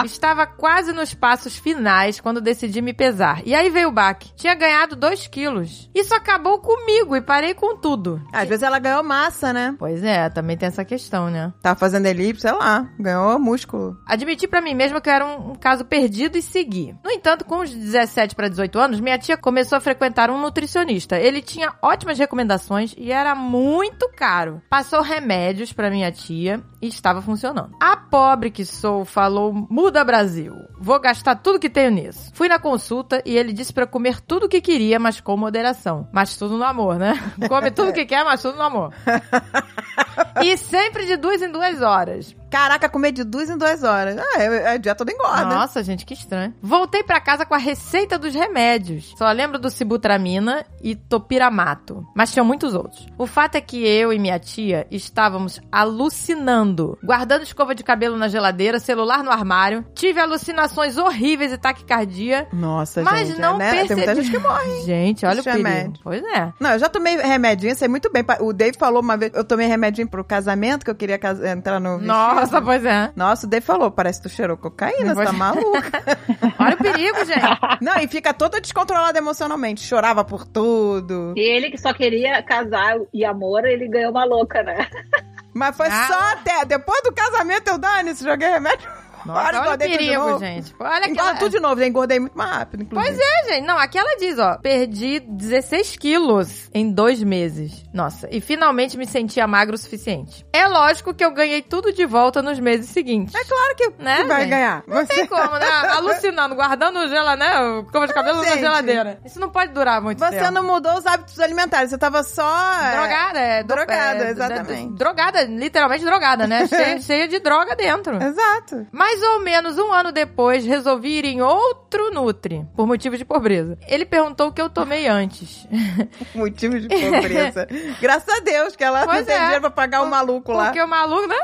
Estava quase nos passos finais quando decidi me pesar. E aí veio o baque. Tinha ganhado 2 quilos. Isso acabou comigo e parei com tudo. Às vezes ela ganhou massa, né? Pois é, também tem essa questão, né? Tava fazendo elipse, sei lá, ganhou músculo. Admiti pra mim mesma que eu era um, um caso perdido e segui. No entanto, com os 17 para 18 anos, minha tia começou a frequentar um nutricionista. Ele tinha ótimas recomendações e era muito caro. Passou remédios pra minha tia e estava funcionando. A pobre que sou falou: "Muda Brasil. Vou gastar tudo que tenho nisso". Fui na consulta e ele disse pra comer tudo o que queria, mas com moderação. Mas tudo no amor, né? Come tudo que quer, mas tudo no amor. E sempre de duas em duas horas. Caraca, comer de duas em duas horas. Ah, é, é dieta toda engorda. Nossa, gente, que estranho. Voltei pra casa com a receita dos remédios. Só lembro do sibutramina e topiramato, mas tinham muitos outros. O fato é que eu e minha tia estávamos alucinando, guardando escova de cabelo na geladeira, celular no armário. Tive alucinações horríveis e taquicardia. Nossa, Mas gente. não né? percebi. Tem muita gente que morre. Gente, olha o Isso é perigo. remédio. Pois é. Não, eu já tomei remedinho, sei muito bem. O Dave falou uma vez, eu tomei remedinho pro casamento, que eu queria entrar no vestido. Nossa, pois é. Nossa, o Dave falou, parece que tu cheirou cocaína, você Pois- tá maluca. Olha o perigo, gente. Não, e fica toda descontrolada emocionalmente. Chorava por tudo. E ele que só queria casar e amor, ele ganhou uma louca, né? Mas foi Ah. só até. Depois do casamento eu dane-se, joguei remédio Nossa, Olha, olha, o perigo, novo. gente. Olha aquela... tudo de novo, já engordei muito mais rápido, inclusive. Pois é, gente. Não, aqui ela diz, ó. Perdi 16 quilos em dois meses. Nossa, e finalmente me sentia magro o suficiente. É lógico que eu ganhei tudo de volta nos meses seguintes. É claro que, Né, vai gente? ganhar. Não tem como, né? Alucinando, guardando o gela, né? O cova de cabelo na Gente. geladeira. Isso não pode durar muito Você tempo. não mudou os hábitos alimentares, você tava só... é, Drogada, é. Drogada, é, exatamente. Drogada, literalmente drogada, né? cheia, cheia de droga dentro. Exato. Mais ou menos um ano depois, resolvi ir em outro Nutri, por motivo de pobreza. Ele perguntou o que eu tomei antes. Motivo de pobreza. Graças a Deus que ela Pois não tem é. dinheiro pra pagar o maluco lá. Porque o maluco, né?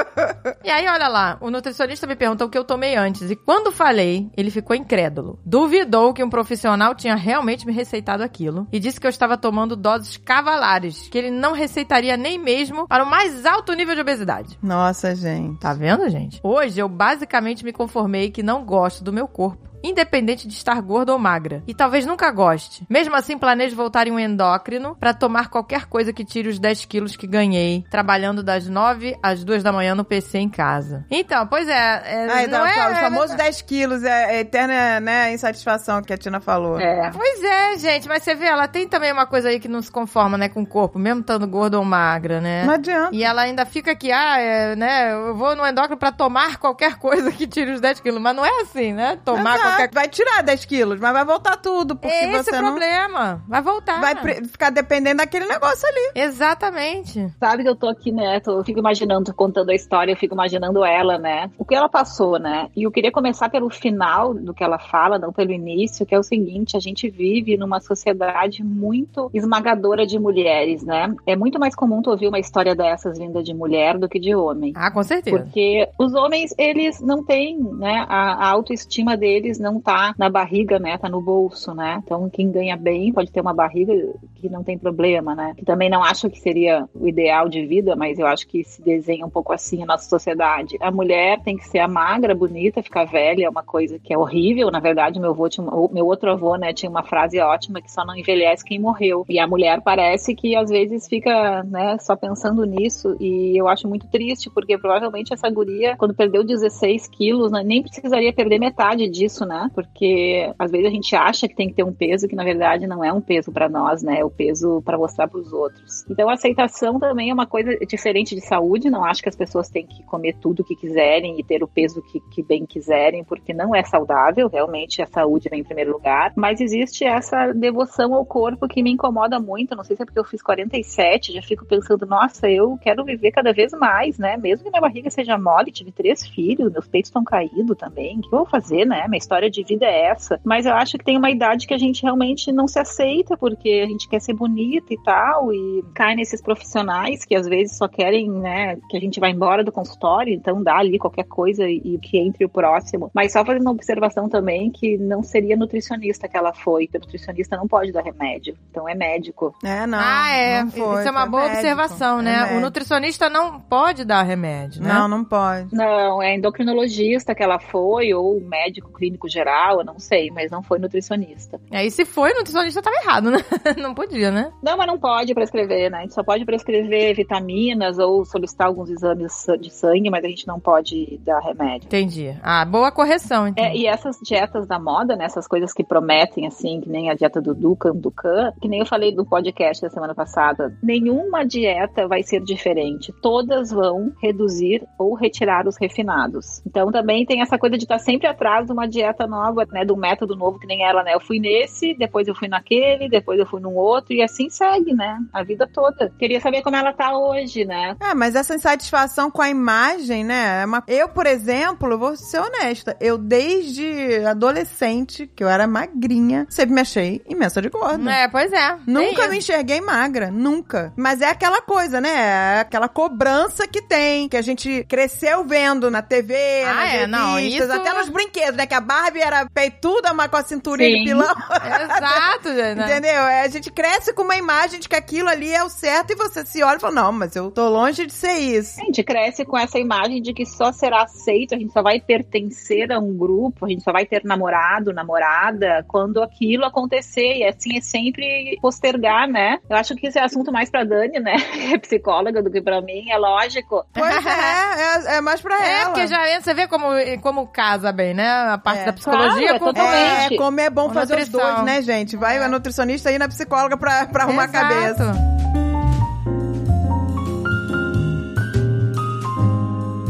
e aí, olha lá, o nutricionista me perguntou o que eu tomei antes. E quando falei, ele ficou incrédulo. Duvidou que um profissional tinha realmente me receitado aquilo. E disse que eu estava tomando doses cavalares, que ele não receitaria nem mesmo para o mais alto nível de obesidade. Nossa, gente. Tá vendo, gente? Hoje eu basicamente me conformei que não gosto do meu corpo. Independente de estar gorda ou magra. E talvez nunca goste. Mesmo assim, planejo voltar em um endócrino pra tomar qualquer coisa que tire os 10 quilos que ganhei, trabalhando das 9 às 2 da manhã no PC em casa. Então, pois é. é Ai, não não, é, os famosos 10 quilos, é, é eterna né, insatisfação que a Tina falou. É. Pois é, gente, mas você vê, ela tem também uma coisa aí que não se conforma, né, com o corpo, mesmo estando gorda ou magra, né? Não adianta. E ela ainda fica aqui, ah, é, né, eu vou no endócrino pra tomar qualquer coisa que tire os 10 quilos. Mas não é assim, né? Tomar Exato. Qualquer Vai tirar 10 quilos, mas vai voltar tudo, porque É esse você o não problema. Vai voltar. vai pre- ficar dependendo daquele negócio ali. Exatamente. Sabe que eu tô aqui, né? Tô, eu fico imaginando, tô contando a história, eu fico imaginando ela, né? O que ela passou, né? E eu queria começar pelo final do que ela fala, não pelo início, que é o seguinte: a gente vive numa sociedade muito esmagadora de mulheres, né? É muito mais comum tu ouvir uma história dessas vinda de mulher do que de homem. Ah, com certeza. Porque os homens, eles não têm, né? A, a autoestima deles não tá na barriga, né? Tá no bolso, né? Então, quem ganha bem pode ter uma barriga que não tem problema, né? Que também não acho que seria o ideal de vida, mas eu acho que se desenha um pouco assim a nossa sociedade. A mulher tem que ser a magra, bonita, ficar velha, é uma coisa que é horrível. Na verdade, meu avô tinha meu outro avô, né, tinha uma frase ótima que só não envelhece quem morreu. E a mulher parece que às vezes fica, né, só pensando nisso. E eu acho muito triste, porque provavelmente essa guria, quando perdeu 16 quilos, né, nem precisaria perder metade disso, né? Porque às vezes a gente acha que tem que ter um peso que na verdade não é um peso pra nós, né? É o peso pra mostrar pros outros. Então a aceitação também é uma coisa diferente de saúde. Não acho que as pessoas têm que comer tudo o que quiserem e ter o peso que, que bem quiserem, porque não é saudável. Realmente a saúde vem em primeiro lugar. Mas existe essa devoção ao corpo que me incomoda muito. Não sei se é porque eu fiz 47, já fico pensando, nossa, eu quero viver cada vez mais, né? Mesmo que minha barriga seja mole, tive três filhos, meus peitos estão caídos também. O que eu vou fazer, né? Minha história de vida é essa. Mas eu acho que tem uma idade que a gente realmente não se aceita, porque a gente quer ser bonita e tal, e cai nesses profissionais que às vezes só querem, né, que a gente vá embora do consultório, então dá ali qualquer coisa e, e que entre o próximo. Mas só fazendo uma observação também que não seria nutricionista que ela foi, porque nutricionista não pode dar remédio, então é médico. É, não. ah, é. não foi, Isso é uma boa médico. observação, É né? o médico. nutricionista não pode dar remédio, né? Não, não pode. Não, é endocrinologista que ela foi, ou médico clínico geral, eu não sei, mas não foi nutricionista. Aí se foi, nutricionista tava errado, né? não podia, né? Não, mas não pode prescrever, né? A gente só pode prescrever vitaminas ou solicitar alguns exames de sangue, mas a gente não pode dar remédio. Entendi. Ah, boa correção, então. É, e essas dietas da moda, né, essas coisas que prometem, assim, que nem a dieta do Dukan, Dukan, que nem eu falei no podcast da semana passada, nenhuma dieta vai ser diferente. Todas vão reduzir ou retirar os refinados. Então também tem essa coisa de estar sempre atrás de uma dieta nova, né, de um método novo que nem ela, né? Eu fui nesse, depois eu fui naquele, depois eu fui num outro, e assim segue, né? A vida toda. Queria saber como ela tá hoje, né? É, mas essa insatisfação com a imagem, né? é uma- Eu, por exemplo, vou ser honesta. Eu, desde adolescente, que eu era magrinha, sempre me achei imensa de gorda. É, pois é. Nunca Tem me enxerguei magra, nunca. Mas é aquela coisa, né? É aquela cobrança que tem, que a gente cresceu vendo na TV, Ah, nas é, não, revistas, isso- até nos brinquedos, né? Que a barra Barbie era peituda, mas com a cinturinha Sim. de pilão. Exato, né? Entendeu? É, A gente cresce com uma imagem de que aquilo ali é o certo e você se olha e fala, não, mas eu tô longe de ser isso. A gente cresce com essa imagem de que só será aceito, a gente só vai pertencer a um grupo, a gente só vai ter namorado, namorada, quando aquilo acontecer. E assim é sempre postergar, né? Eu acho que esse é assunto mais pra Dani, né? Que é psicóloga do que pra mim, é lógico. Pois é, é, é mais pra É, ela. porque já entra, você vê como, como casa bem, né? A parte É. da psicologia Claro, é com totalmente. É, como é bom fazer os dois, né, gente? Vai a nutricionista e na psicóloga pra, pra arrumar Exato. a cabeça.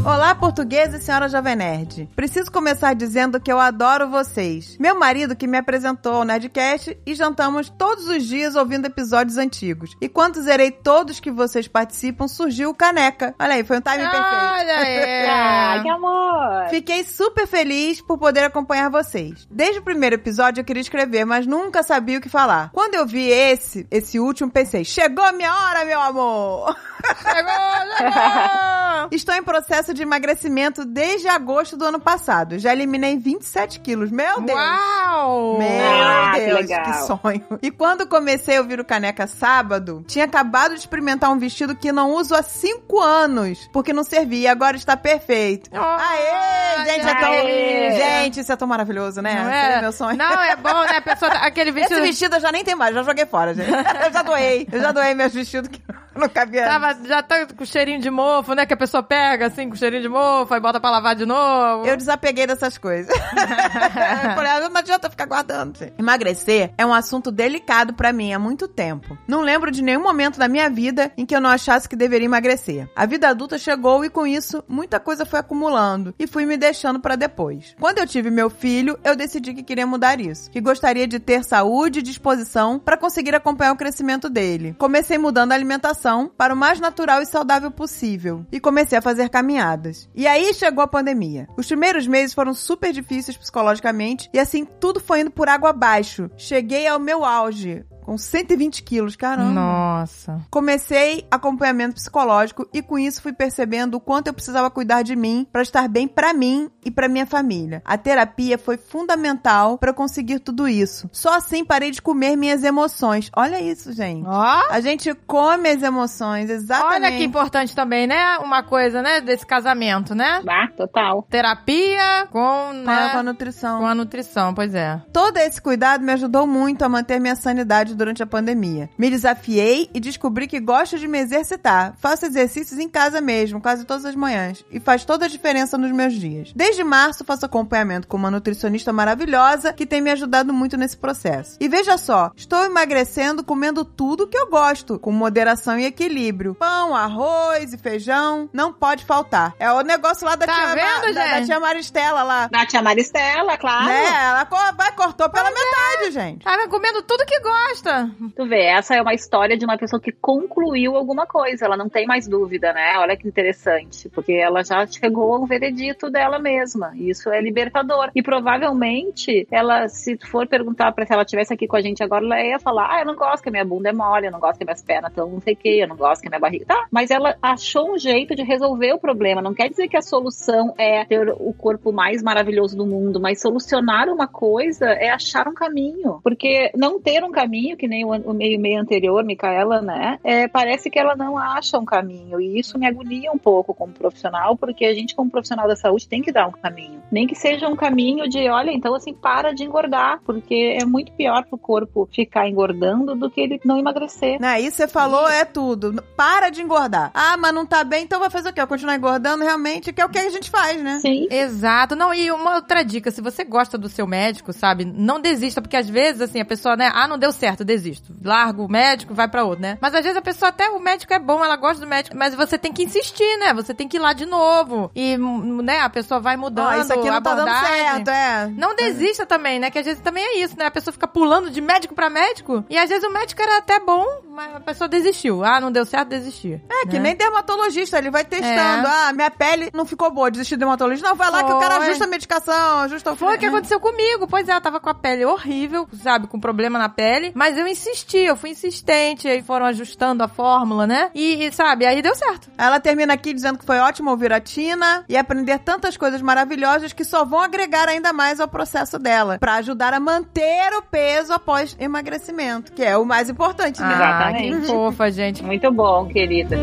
Olá, portuguesa e senhora Jovem Nerd. Preciso começar dizendo que eu adoro vocês. Meu marido que me apresentou ao Nerdcast e jantamos todos os dias ouvindo episódios antigos. E quando zerei todos que vocês participam, surgiu o Caneca. Olha aí, foi um timing perfeito. Olha aí. Ah, que amor! Fiquei super feliz por poder acompanhar vocês. Desde o primeiro episódio eu queria escrever, mas nunca sabia o que falar. Quando eu vi esse, esse último, pensei: chegou a minha hora, meu amor! Chegou, chegou! Estou em processo de emagrecimento desde agosto do ano passado. Já eliminei 27 quilos. Meu Deus! Uau! Meu Ah, que Deus, legal. que sonho. E quando comecei a ouvir o Caneca sábado, tinha acabado de experimentar um vestido que não uso há 5 anos, porque não servia e agora está perfeito. Aê, gente, é tão... Aê. Gente, isso é tão maravilhoso, né? Não Seria é? meu sonho. Não, é bom, né? A pessoa, tá- aquele Esse vestido... vestido eu já nem tenho mais, já joguei fora, gente. Eu já doei. Eu já doei meus vestidos que não cabia. Tava, já tá com cheirinho de mofo, né? Que a pessoa pega, assim, com cheirinho de mofo, aí bota pra lavar de novo. Eu desapeguei dessas coisas. Eu Falei, ah, não adianta ficar guardando. gente. Emagrecer é um assunto delicado pra mim há muito tempo. Não lembro de nenhum momento da minha vida em que eu não achasse que deveria emagrecer. A vida adulta chegou e com isso muita coisa foi acumulando e fui me deixando pra depois. Quando eu tive meu filho, eu decidi que queria mudar isso, que gostaria de ter saúde e disposição pra conseguir acompanhar o crescimento dele. Comecei mudando a alimentação para o mais natural e saudável possível e comecei a fazer caminhadas. E aí chegou a pandemia. Os primeiros meses foram super difíceis psicologicamente e assim tudo foi indo por água abaixo. Cheguei ao meu auge. Com 120 quilos, caramba. Nossa. Comecei acompanhamento psicológico e com isso fui percebendo o quanto eu precisava cuidar de mim para estar bem pra mim e pra minha família. A terapia foi fundamental para conseguir tudo isso. Só assim parei de comer minhas emoções. Olha isso, gente. Ó. A gente come as emoções, exatamente. Olha que importante também, né? Uma coisa, né? Desse casamento, né? Ah, total. Terapia com, Com a- né? com a nutrição. Com a nutrição, pois é. Todo esse cuidado me ajudou muito a manter minha sanidade durante a pandemia. Me desafiei e descobri que gosto de me exercitar. Faço exercícios em casa mesmo, quase todas as manhãs. E faz toda a diferença nos meus dias. Desde março, faço acompanhamento com uma nutricionista maravilhosa que tem me ajudado muito nesse processo. E veja só, estou emagrecendo comendo tudo que eu gosto, com moderação e equilíbrio. Pão, arroz e feijão, não pode faltar. É o negócio lá da, Tá tia, vendo, da, da tia Maristela lá. Da tia Maristela, claro. Né? Ela vai, cortou pela metade, gente. Tava comendo tudo que gosta. Tu vê, essa é uma história de uma pessoa que concluiu alguma coisa, ela não tem mais dúvida, né? Olha que interessante, porque ela já chegou ao veredito dela mesma. Isso é libertador. E provavelmente, ela, se for perguntar pra se ela estivesse aqui com a gente agora, ela ia falar: Ah, eu não gosto que a minha bunda é mole, eu não gosto que minhas pernas estão não sei o que, eu não gosto que minha barriga. Tá, mas ela achou um jeito de resolver o problema. Não quer dizer que a solução é ter o corpo mais maravilhoso do mundo, mas solucionar uma coisa é achar um caminho. Porque não ter um caminho, que nem o, o meio meio anterior, Micaela, né? É, parece que ela não acha um caminho. E isso me agonia um pouco como profissional, porque a gente, como profissional da saúde, tem que dar um caminho. Nem que seja um caminho de, olha, então assim, para de engordar, porque é muito pior pro corpo ficar engordando do que ele não emagrecer. Né? Isso você falou é tudo. Para de engordar. Ah, mas não tá bem, então vai fazer o quê? Continuar engordando realmente, que é o que a gente faz, né? Sim. Exato. Não, e uma outra dica, se você gosta do seu médico, sabe, não desista, porque às vezes, assim, a pessoa, né, ah, não deu certo, desisto. Larga o médico, vai pra outro, né? Mas às vezes a pessoa até, o médico é bom, ela gosta do médico, mas você tem que insistir, né? Você tem que ir lá de novo. E, né, a pessoa vai mudando Ó, isso aqui não tá dando certo, é. Não desista também, né? Que às vezes também é isso, né? A pessoa fica pulando de médico pra médico. E às vezes o médico era até bom, mas a pessoa desistiu. Ah, não deu certo, desistir. É, que né? nem dermatologista, ele vai testando. É. Ah, minha pele não ficou boa, desistir do dermatologista. Não, vai lá que o cara Foi. ajusta a medicação, ajusta o Foi o que aconteceu comigo. Pois é, eu tava com a pele horrível, sabe? Com problema na pele. Mas Mas eu insisti, eu fui insistente, aí foram ajustando a fórmula, né? E, e, sabe, aí deu certo. Ela termina aqui dizendo que foi ótimo ouvir a Tina e aprender tantas coisas maravilhosas que só vão agregar ainda mais ao processo dela, pra ajudar a manter o peso após emagrecimento, que é o mais importante, né? Ah, que Exatamente. fofa, gente. Muito bom, querida.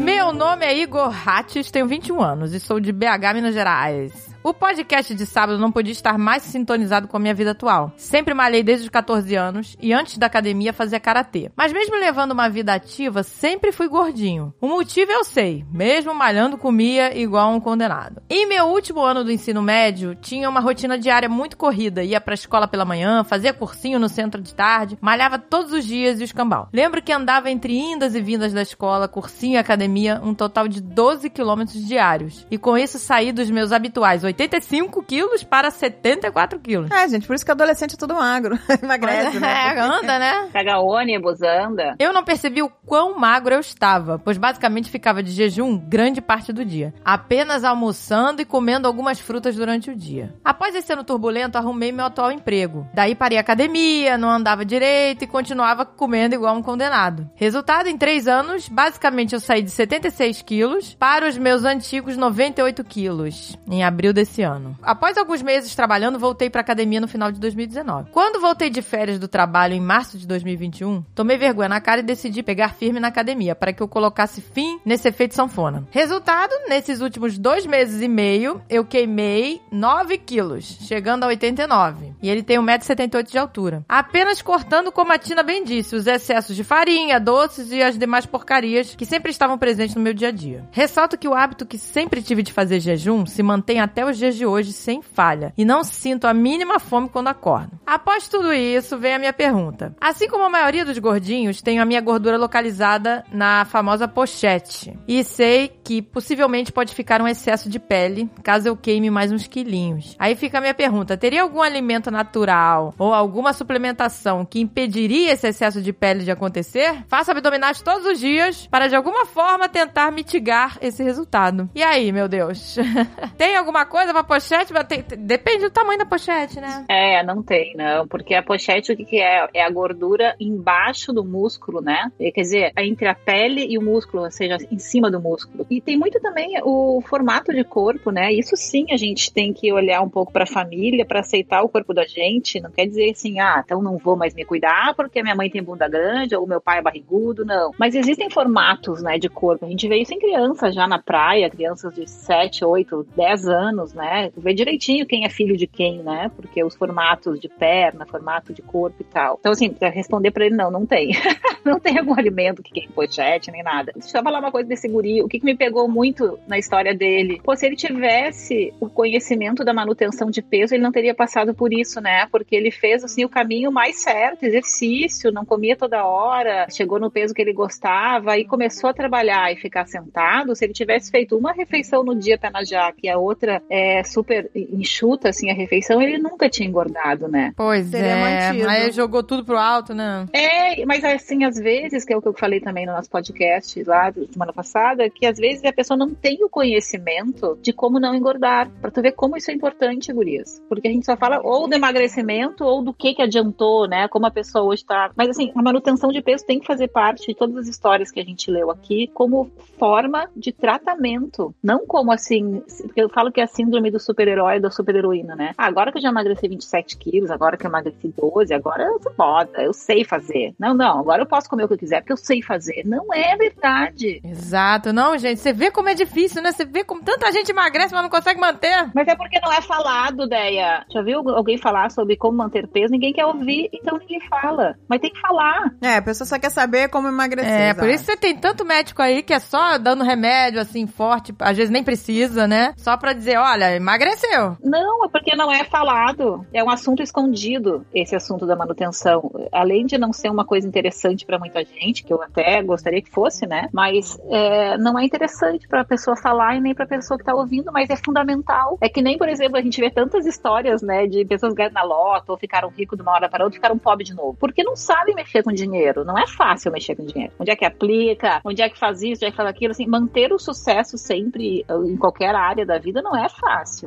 Meu nome é Igor Hattes, tenho 21 anos e sou de BH, Minas Gerais. O podcast de sábado não podia estar mais sintonizado com a minha vida atual. Sempre malhei desde os 14 anos e antes da academia fazia karatê. Mas mesmo levando uma vida ativa, sempre fui gordinho. O motivo eu sei, mesmo malhando comia igual um condenado. Em meu último ano do ensino médio, tinha uma rotina diária muito corrida. Ia pra escola pela manhã, fazia cursinho no centro de tarde, malhava todos os dias e o escambau. Lembro que andava entre indas e vindas da escola, cursinho e academia, um total de 12 quilômetros diários. E com isso saí dos meus habituais 85 quilos para 74 quilos. É, gente, por isso que adolescente é tudo magro. Emagrece, né? É, anda, né? Pega ônibus, anda. Eu não percebi o quão magro eu estava, pois basicamente ficava de jejum grande parte do dia, apenas almoçando e comendo algumas frutas durante o dia. Após esse ano turbulento, arrumei meu atual emprego. Daí parei a academia, não andava direito e continuava comendo igual um condenado. Resultado, em três anos, basicamente eu saí de 76 quilos para os meus antigos 98 quilos, em abril desse ano. Após alguns meses trabalhando, voltei para academia no final de 2019. Quando voltei de férias do trabalho em março de 2021, tomei vergonha na cara e decidi pegar firme na academia para que eu colocasse fim nesse efeito sanfona. Resultado, nesses últimos dois meses e meio, eu queimei 9 quilos, chegando a 89. E ele tem 1,78m de altura. Apenas cortando, como a Tina bem disse, os excessos de farinha, doces e as demais porcarias que sempre estavam presentes no meu dia a dia. Ressalto que o hábito que sempre tive de fazer jejum se mantém até os dias de hoje sem falha e não sinto a mínima fome quando acordo. Após tudo isso, vem a minha pergunta. Assim como a maioria dos gordinhos, tenho a minha gordura localizada na famosa pochete e sei que possivelmente pode ficar um excesso de pele caso eu queime mais uns quilinhos. Aí fica a minha pergunta: teria algum alimento natural ou alguma suplementação que impediria esse excesso de pele de acontecer? Faço abdominais todos os dias para de alguma forma tentar mitigar esse resultado. E aí, meu Deus? tem alguma coisa pra pochete? Tem- depende do tamanho da pochete, né? É, não tem, não. Porque a pochete, o que, que é? É a gordura embaixo do músculo, né? Quer dizer, entre a pele e o músculo, ou seja, em cima do músculo. E tem muito também o formato de corpo, né? Isso sim a gente tem que olhar um pouco pra família, pra aceitar o corpo da gente. Não quer dizer assim, ah, então não vou mais me cuidar porque minha mãe tem bunda grande ou meu pai é barrigudo, não. Mas existem formatos, né, de corpo. A gente vê isso em crianças já na praia, crianças de 7, 8, 10 anos, né? Tu vê direitinho quem é filho de quem, né? Porque os formatos de perna, formato de corpo e tal. Então, assim, pra responder pra ele, não, não tem. não tem algum alimento que quem pochete, nem nada. Deixa eu falar uma coisa desse guri. O que, que me pegou muito na história dele? Pô, se ele tivesse o conhecimento da manutenção de peso, ele não teria passado por isso, né? Porque ele fez, assim, o caminho mais certo, exercício, não comia toda hora, chegou no peso que ele gostava e começou a trabalhar e ficar sentado. Se ele tivesse feito uma refeição no dia pé na jaca e a outra é super enxuta, assim, a refeição, ele nunca tinha engordado, né? Pois é. mantido. Aí jogou tudo pro alto, né? É, mas assim, às vezes, que é o que eu falei também no nosso podcast lá da semana passada, que às vezes a pessoa não tem o conhecimento de como não engordar. Pra tu ver como isso é importante, gurias. Porque a gente só fala ou do emagrecimento ou do que que adiantou, né? Como a pessoa hoje tá. Mas assim, a manutenção de peso tem que fazer parte de todas as histórias que a gente leu aqui como forma de tratamento. Não como assim. Porque eu falo que é a síndrome do super-herói da super-heroína, né? Ah, agora que eu já emagreci 27 quilos, agora que eu emagreci 12, agora eu sou foda, eu sei fazer. Não, não, agora eu posso comer o que eu quiser porque eu sei fazer. Não é verdade. Exato. Não, gente, você vê como é difícil, né? Você vê como tanta gente emagrece, mas não consegue manter. Mas é porque não é falado, Deia. Já viu alguém falar sobre como manter peso? Ninguém quer ouvir, então ninguém fala. Mas tem que falar. É, a pessoa só quer saber como emagrecer. É, exato. por isso você tem tanto médico aí que é só dando remédio, assim, forte, às vezes nem precisa, né? Só pra dizer, olha, emagreceu. Não, é porque não é falado. É um assunto escondido, esse assunto da manutenção. Além de não ser uma coisa interessante pra muita gente, que eu até gostaria que fosse, né? Mas é, não é interessante pra pessoa falar e nem pra pessoa que tá ouvindo, mas é fundamental. É que nem, por exemplo, a gente vê tantas histórias, né, de pessoas ganhando na loto ou ficaram ricos de uma hora para outra, ficaram pobres de novo. Porque não sabem mexer com dinheiro. Não é fácil mexer com dinheiro. Onde é que aplica? Onde é que faz isso? Onde é que faz aquilo? Assim, manter o sucesso sempre em qualquer área da vida não é fácil,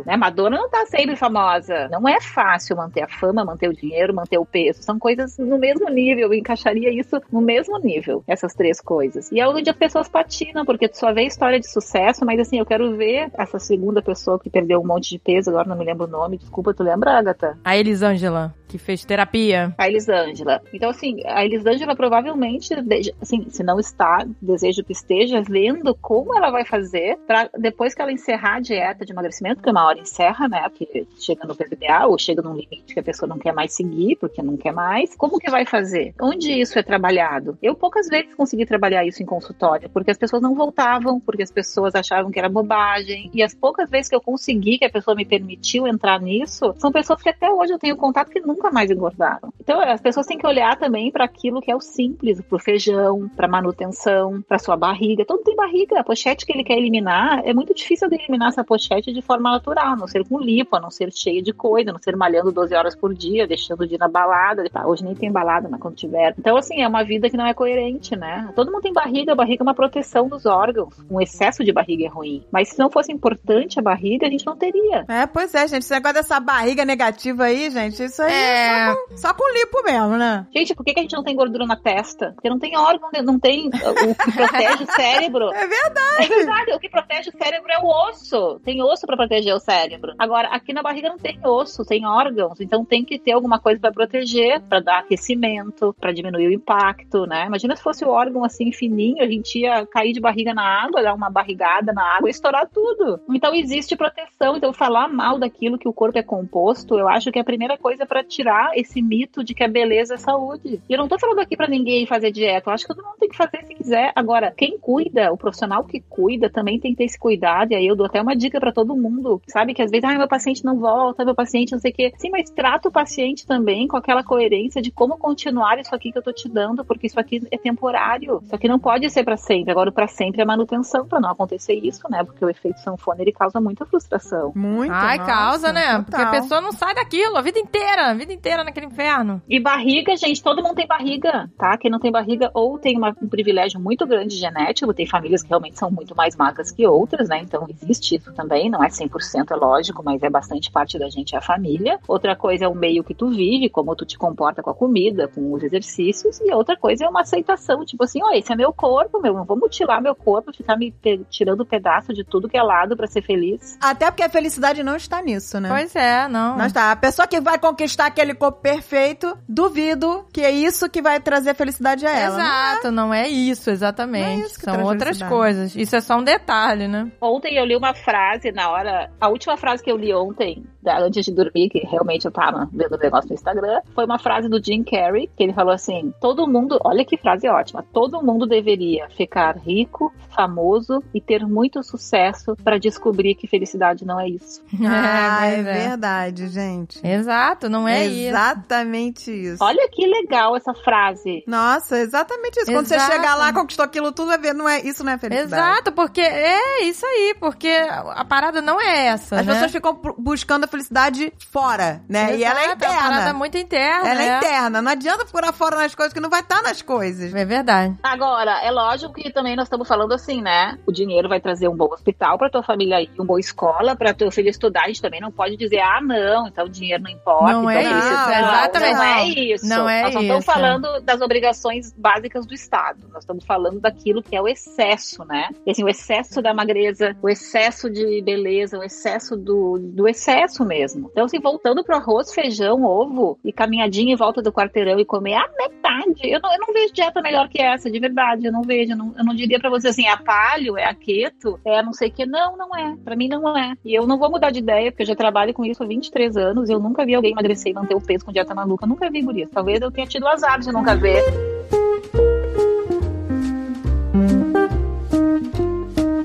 né? Madonna não tá sempre famosa. Não é fácil manter a fama, manter o dinheiro, manter o peso. São coisas no mesmo nível. Eu encaixaria isso no mesmo nível, essas três coisas. E é onde as pessoas patinam, porque tu só vê história de sucesso, mas assim, eu quero ver essa segunda pessoa que perdeu um monte de peso, agora não me lembro o nome. Desculpa, tu lembra, Agatha? A Elisângela, que fez terapia. A Elisângela. Então, assim, a Elisângela provavelmente, assim, se não está, desejo que esteja vendo como ela vai fazer para depois que ela encerrar a dieta de emagrecimento, que uma hora encerra, né? Porque chega no PPDA ou chega num limite que a pessoa não quer mais seguir, porque não quer mais. Como que vai fazer? Onde isso é trabalhado? Eu poucas vezes consegui trabalhar isso em consultório, porque as pessoas não voltavam, porque as pessoas achavam que era bobagem. E as poucas vezes que eu consegui, que a pessoa me permitiu entrar nisso, são pessoas que até hoje eu tenho contato que nunca mais engordaram. Então, as pessoas têm que olhar também para aquilo que é o simples, pro feijão, para manutenção, para sua barriga. Todo tem barriga. A pochete que ele quer eliminar, é muito difícil de eliminar essa pochete de forma natural, a não ser com lipo, a não ser cheia de coisa, a não ser malhando 12 horas por dia, deixando de ir na balada. Hoje nem tem balada, mas quando tiver. Então, assim, é uma vida que não é coerente, né? Todo mundo tem barriga, a barriga é uma proteção dos órgãos. Um excesso de barriga é ruim. Mas se não fosse importante a barriga, a gente não teria. É, pois é, gente. Esse negócio dessa barriga negativa aí, gente, isso aí é, é só, com, só, com, lipo mesmo, né? Gente, por que, que a gente não tem gordura na testa? Porque não tem órgão, não tem o que protege o cérebro. É verdade. É verdade. O que protege o cérebro é o osso. Tem osso para proteger o cérebro. Agora, aqui na barriga não tem osso, tem órgãos. Então tem que ter alguma coisa para proteger, para dar aquecimento, para diminuir o impacto, né? Imagina se fosse o órgão assim fininho, a gente ia cair de barriga na água, dar uma barrigada na água e estourar tudo. Então existe proteção. Então falar mal daquilo que o corpo é composto, eu acho que é a primeira coisa para tirar esse mito de que a beleza é saúde. E eu não tô falando aqui para ninguém fazer dieta. Eu acho que todo mundo tem que fazer se quiser. Agora, quem cuida, o profissional que cuida também tem que ter esse cuidado. E aí eu dou até uma dica para todo mundo. Sabe que às vezes, ah, meu paciente não volta, meu paciente não sei o quê. Sim, mas trata o paciente também com aquela coerência de como continuar isso aqui que eu tô te dando, porque isso aqui é temporário. Isso aqui não pode ser para sempre. Agora, para sempre é manutenção para não acontecer isso, né? Porque o efeito sanfona ele causa muita frustração. Muito. Ai, nossa, causa, né? Total. Porque a pessoa não sai daquilo a vida inteira, a vida inteira naquele inferno. E barriga, gente, todo mundo tem barriga, tá? Quem não tem barriga ou tem uma, um privilégio muito grande genético, tem famílias que realmente são muito mais magras que outras, né? Então existe isso também, não é 100% é lógico, mas é bastante parte da gente é a família. Outra coisa é o meio que tu vive, como tu te comporta com a comida, com os exercícios, e outra coisa é uma aceitação, tipo assim, ó, oh, esse é meu corpo, meu, não vou mutilar meu corpo, ficar me tirando pedaço de tudo que é lado para ser feliz. Até porque a felicidade não está nisso, né? Pois é, não. Não está. A pessoa que vai conquistar aquele corpo perfeito, duvido que é isso que vai trazer felicidade a ela. Exato, não é, não é isso, exatamente. Não é isso São outras coisas. Isso é só um detalhe, né? Ontem eu li uma frase na hora. A última frase que eu li ontem, antes de dormir, que realmente eu tava vendo o negócio no Instagram, foi uma frase do Jim Carrey, que ele falou assim: todo mundo, olha que frase ótima, todo mundo deveria ficar rico, famoso e ter muito sucesso para descobrir que felicidade não é isso. Ah, é, é verdade, gente. Exato, não é, é isso. Exatamente isso. Olha que legal essa frase. Nossa, exatamente isso. Exato. Quando você chegar lá, conquistou aquilo tudo, vai ver, não é, isso não é felicidade. Exato, porque é isso aí, porque a parada não é essa. As né? pessoas ficam buscando a felicidade fora, né? Exato, e ela é interna. É uma parada muito interna. Ela é né? interna. Não adianta procurar fora nas coisas que não vai estar nas coisas. É verdade. Agora, é lógico que também nós estamos falando assim, né? O dinheiro vai trazer um bom hospital para tua família ir, uma boa escola para teu filho estudar. A gente também não pode dizer, ah, não, então o dinheiro não importa. Não então é isso, não, exatamente. Não é isso. Não é nós não isso. estamos falando das obrigações básicas do Estado. Nós estamos falando daquilo que é o excesso, né? E, assim, o excesso da magreza, o excesso de beleza, o excesso do, do excesso mesmo. Então, assim, voltando pro arroz, feijão, ovo e caminhadinha em volta do quarteirão e comer a metade. Eu não, eu não vejo dieta melhor que essa, de verdade. Eu não vejo. Eu não, eu não diria para você assim, é a palho, é a keto, é a não sei o que. Não, não é. Para mim não é. E eu não vou mudar de ideia, porque eu já trabalho com isso há 23 anos. Eu nunca vi alguém emagrecer e manter o peso com dieta maluca. Nunca vi, guria. Talvez eu tenha tido azar de nunca ver.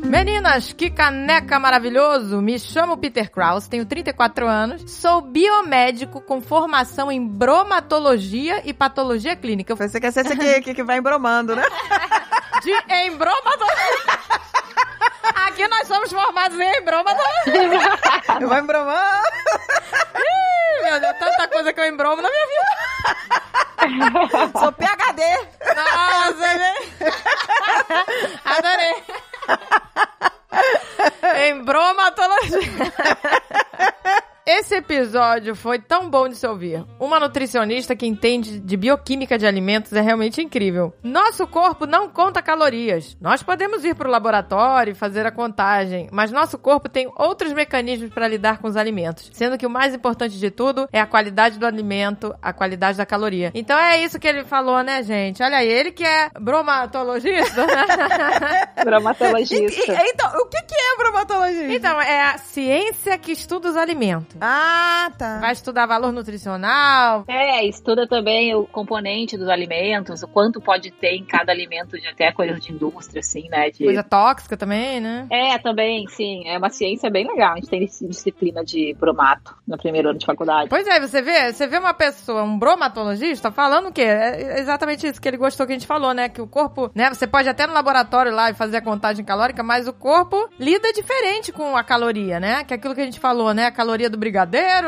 Meninas, que caneca maravilhoso! Me chamo Peter Kraus, tenho 34 anos, sou biomédico com formação em bromatologia e patologia clínica. Você quer ser esse aqui que, que vai embromando, né? De embromatologia. Aqui nós somos formados em embromatologia. Eu vou embromar. Ih, meu Deus, tanta coisa que eu embromo na minha vida. Sou PHD. Nossa, né? Adorei. em bromatologia. episódio foi tão bom de se ouvir. Uma nutricionista que entende de bioquímica de alimentos é realmente incrível. Nosso corpo não conta calorias. Nós podemos ir para o laboratório e fazer a contagem, mas nosso corpo tem outros mecanismos para lidar com os alimentos, sendo que o mais importante de tudo é a qualidade do alimento, a qualidade da caloria. Então é isso que ele falou, né, gente? Olha aí, ele que é bromatologista. Bromatologista. E- e- então, o que, que é bromatologia? então, é a ciência que estuda os alimentos. Ah, tá. Vai estudar valor nutricional. É, estuda também o componente dos alimentos, o quanto pode ter em cada alimento, de até coisas de indústria, assim, né? De... Coisa tóxica também, né? É, também, sim. É uma ciência bem legal. A gente tem disciplina de bromato no primeiro ano de faculdade. Pois é, você vê, você vê uma pessoa, um bromatologista, falando o quê? É exatamente isso que ele gostou que a gente falou, né? Que o corpo, né? Você pode até no laboratório lá e fazer a contagem calórica, mas o corpo lida diferente com a caloria, né? Que é aquilo que a gente falou, né? A caloria do brigadeiro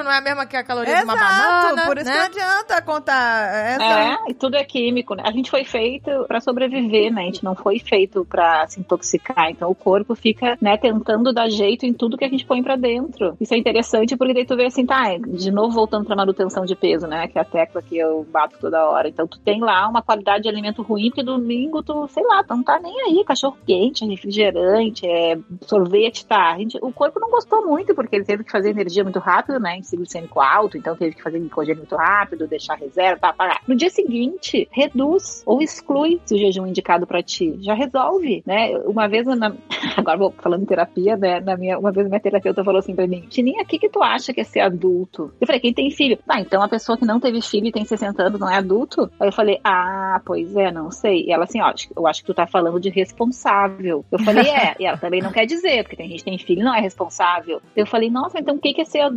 não é a mesma que a caloria de uma Exato, banana, por isso né? que não adianta contar essa... É, e tudo é químico, né? A gente foi feito pra sobreviver, né? A gente não foi feito pra se intoxicar. Então o corpo fica, né, tentando dar jeito em tudo que a gente põe pra dentro. Isso é interessante porque daí tu vê assim, tá, de novo voltando pra manutenção de peso, né? Que é a tecla que eu bato toda hora. Então tu tem lá uma qualidade de alimento ruim que domingo tu, sei lá, tu não tá nem aí. Cachorro quente, refrigerante, é, sorvete, tá. A gente, o corpo não gostou muito porque ele teve que fazer energia muito rápido, né? Índice glicêmico alto, então teve que fazer glicogênio muito rápido, deixar reserva, tá, parar. No dia seguinte, reduz ou exclui se o jejum indicado pra ti. Já resolve, né? Uma vez, na... agora vou falando em terapia, né? Na minha, uma vez minha terapeuta falou assim pra mim, Tininha, o que que tu acha que é ser adulto? Eu falei, quem tem filho? Ah, então a pessoa que não teve filho e tem 60 anos não é adulto? Aí eu falei, ah, pois é, não sei. E ela assim, ó, eu acho que tu tá falando de responsável. Eu falei, é. E ela também não quer dizer, porque tem gente que tem filho não é responsável. Eu falei, nossa, então o que que é ser adulto?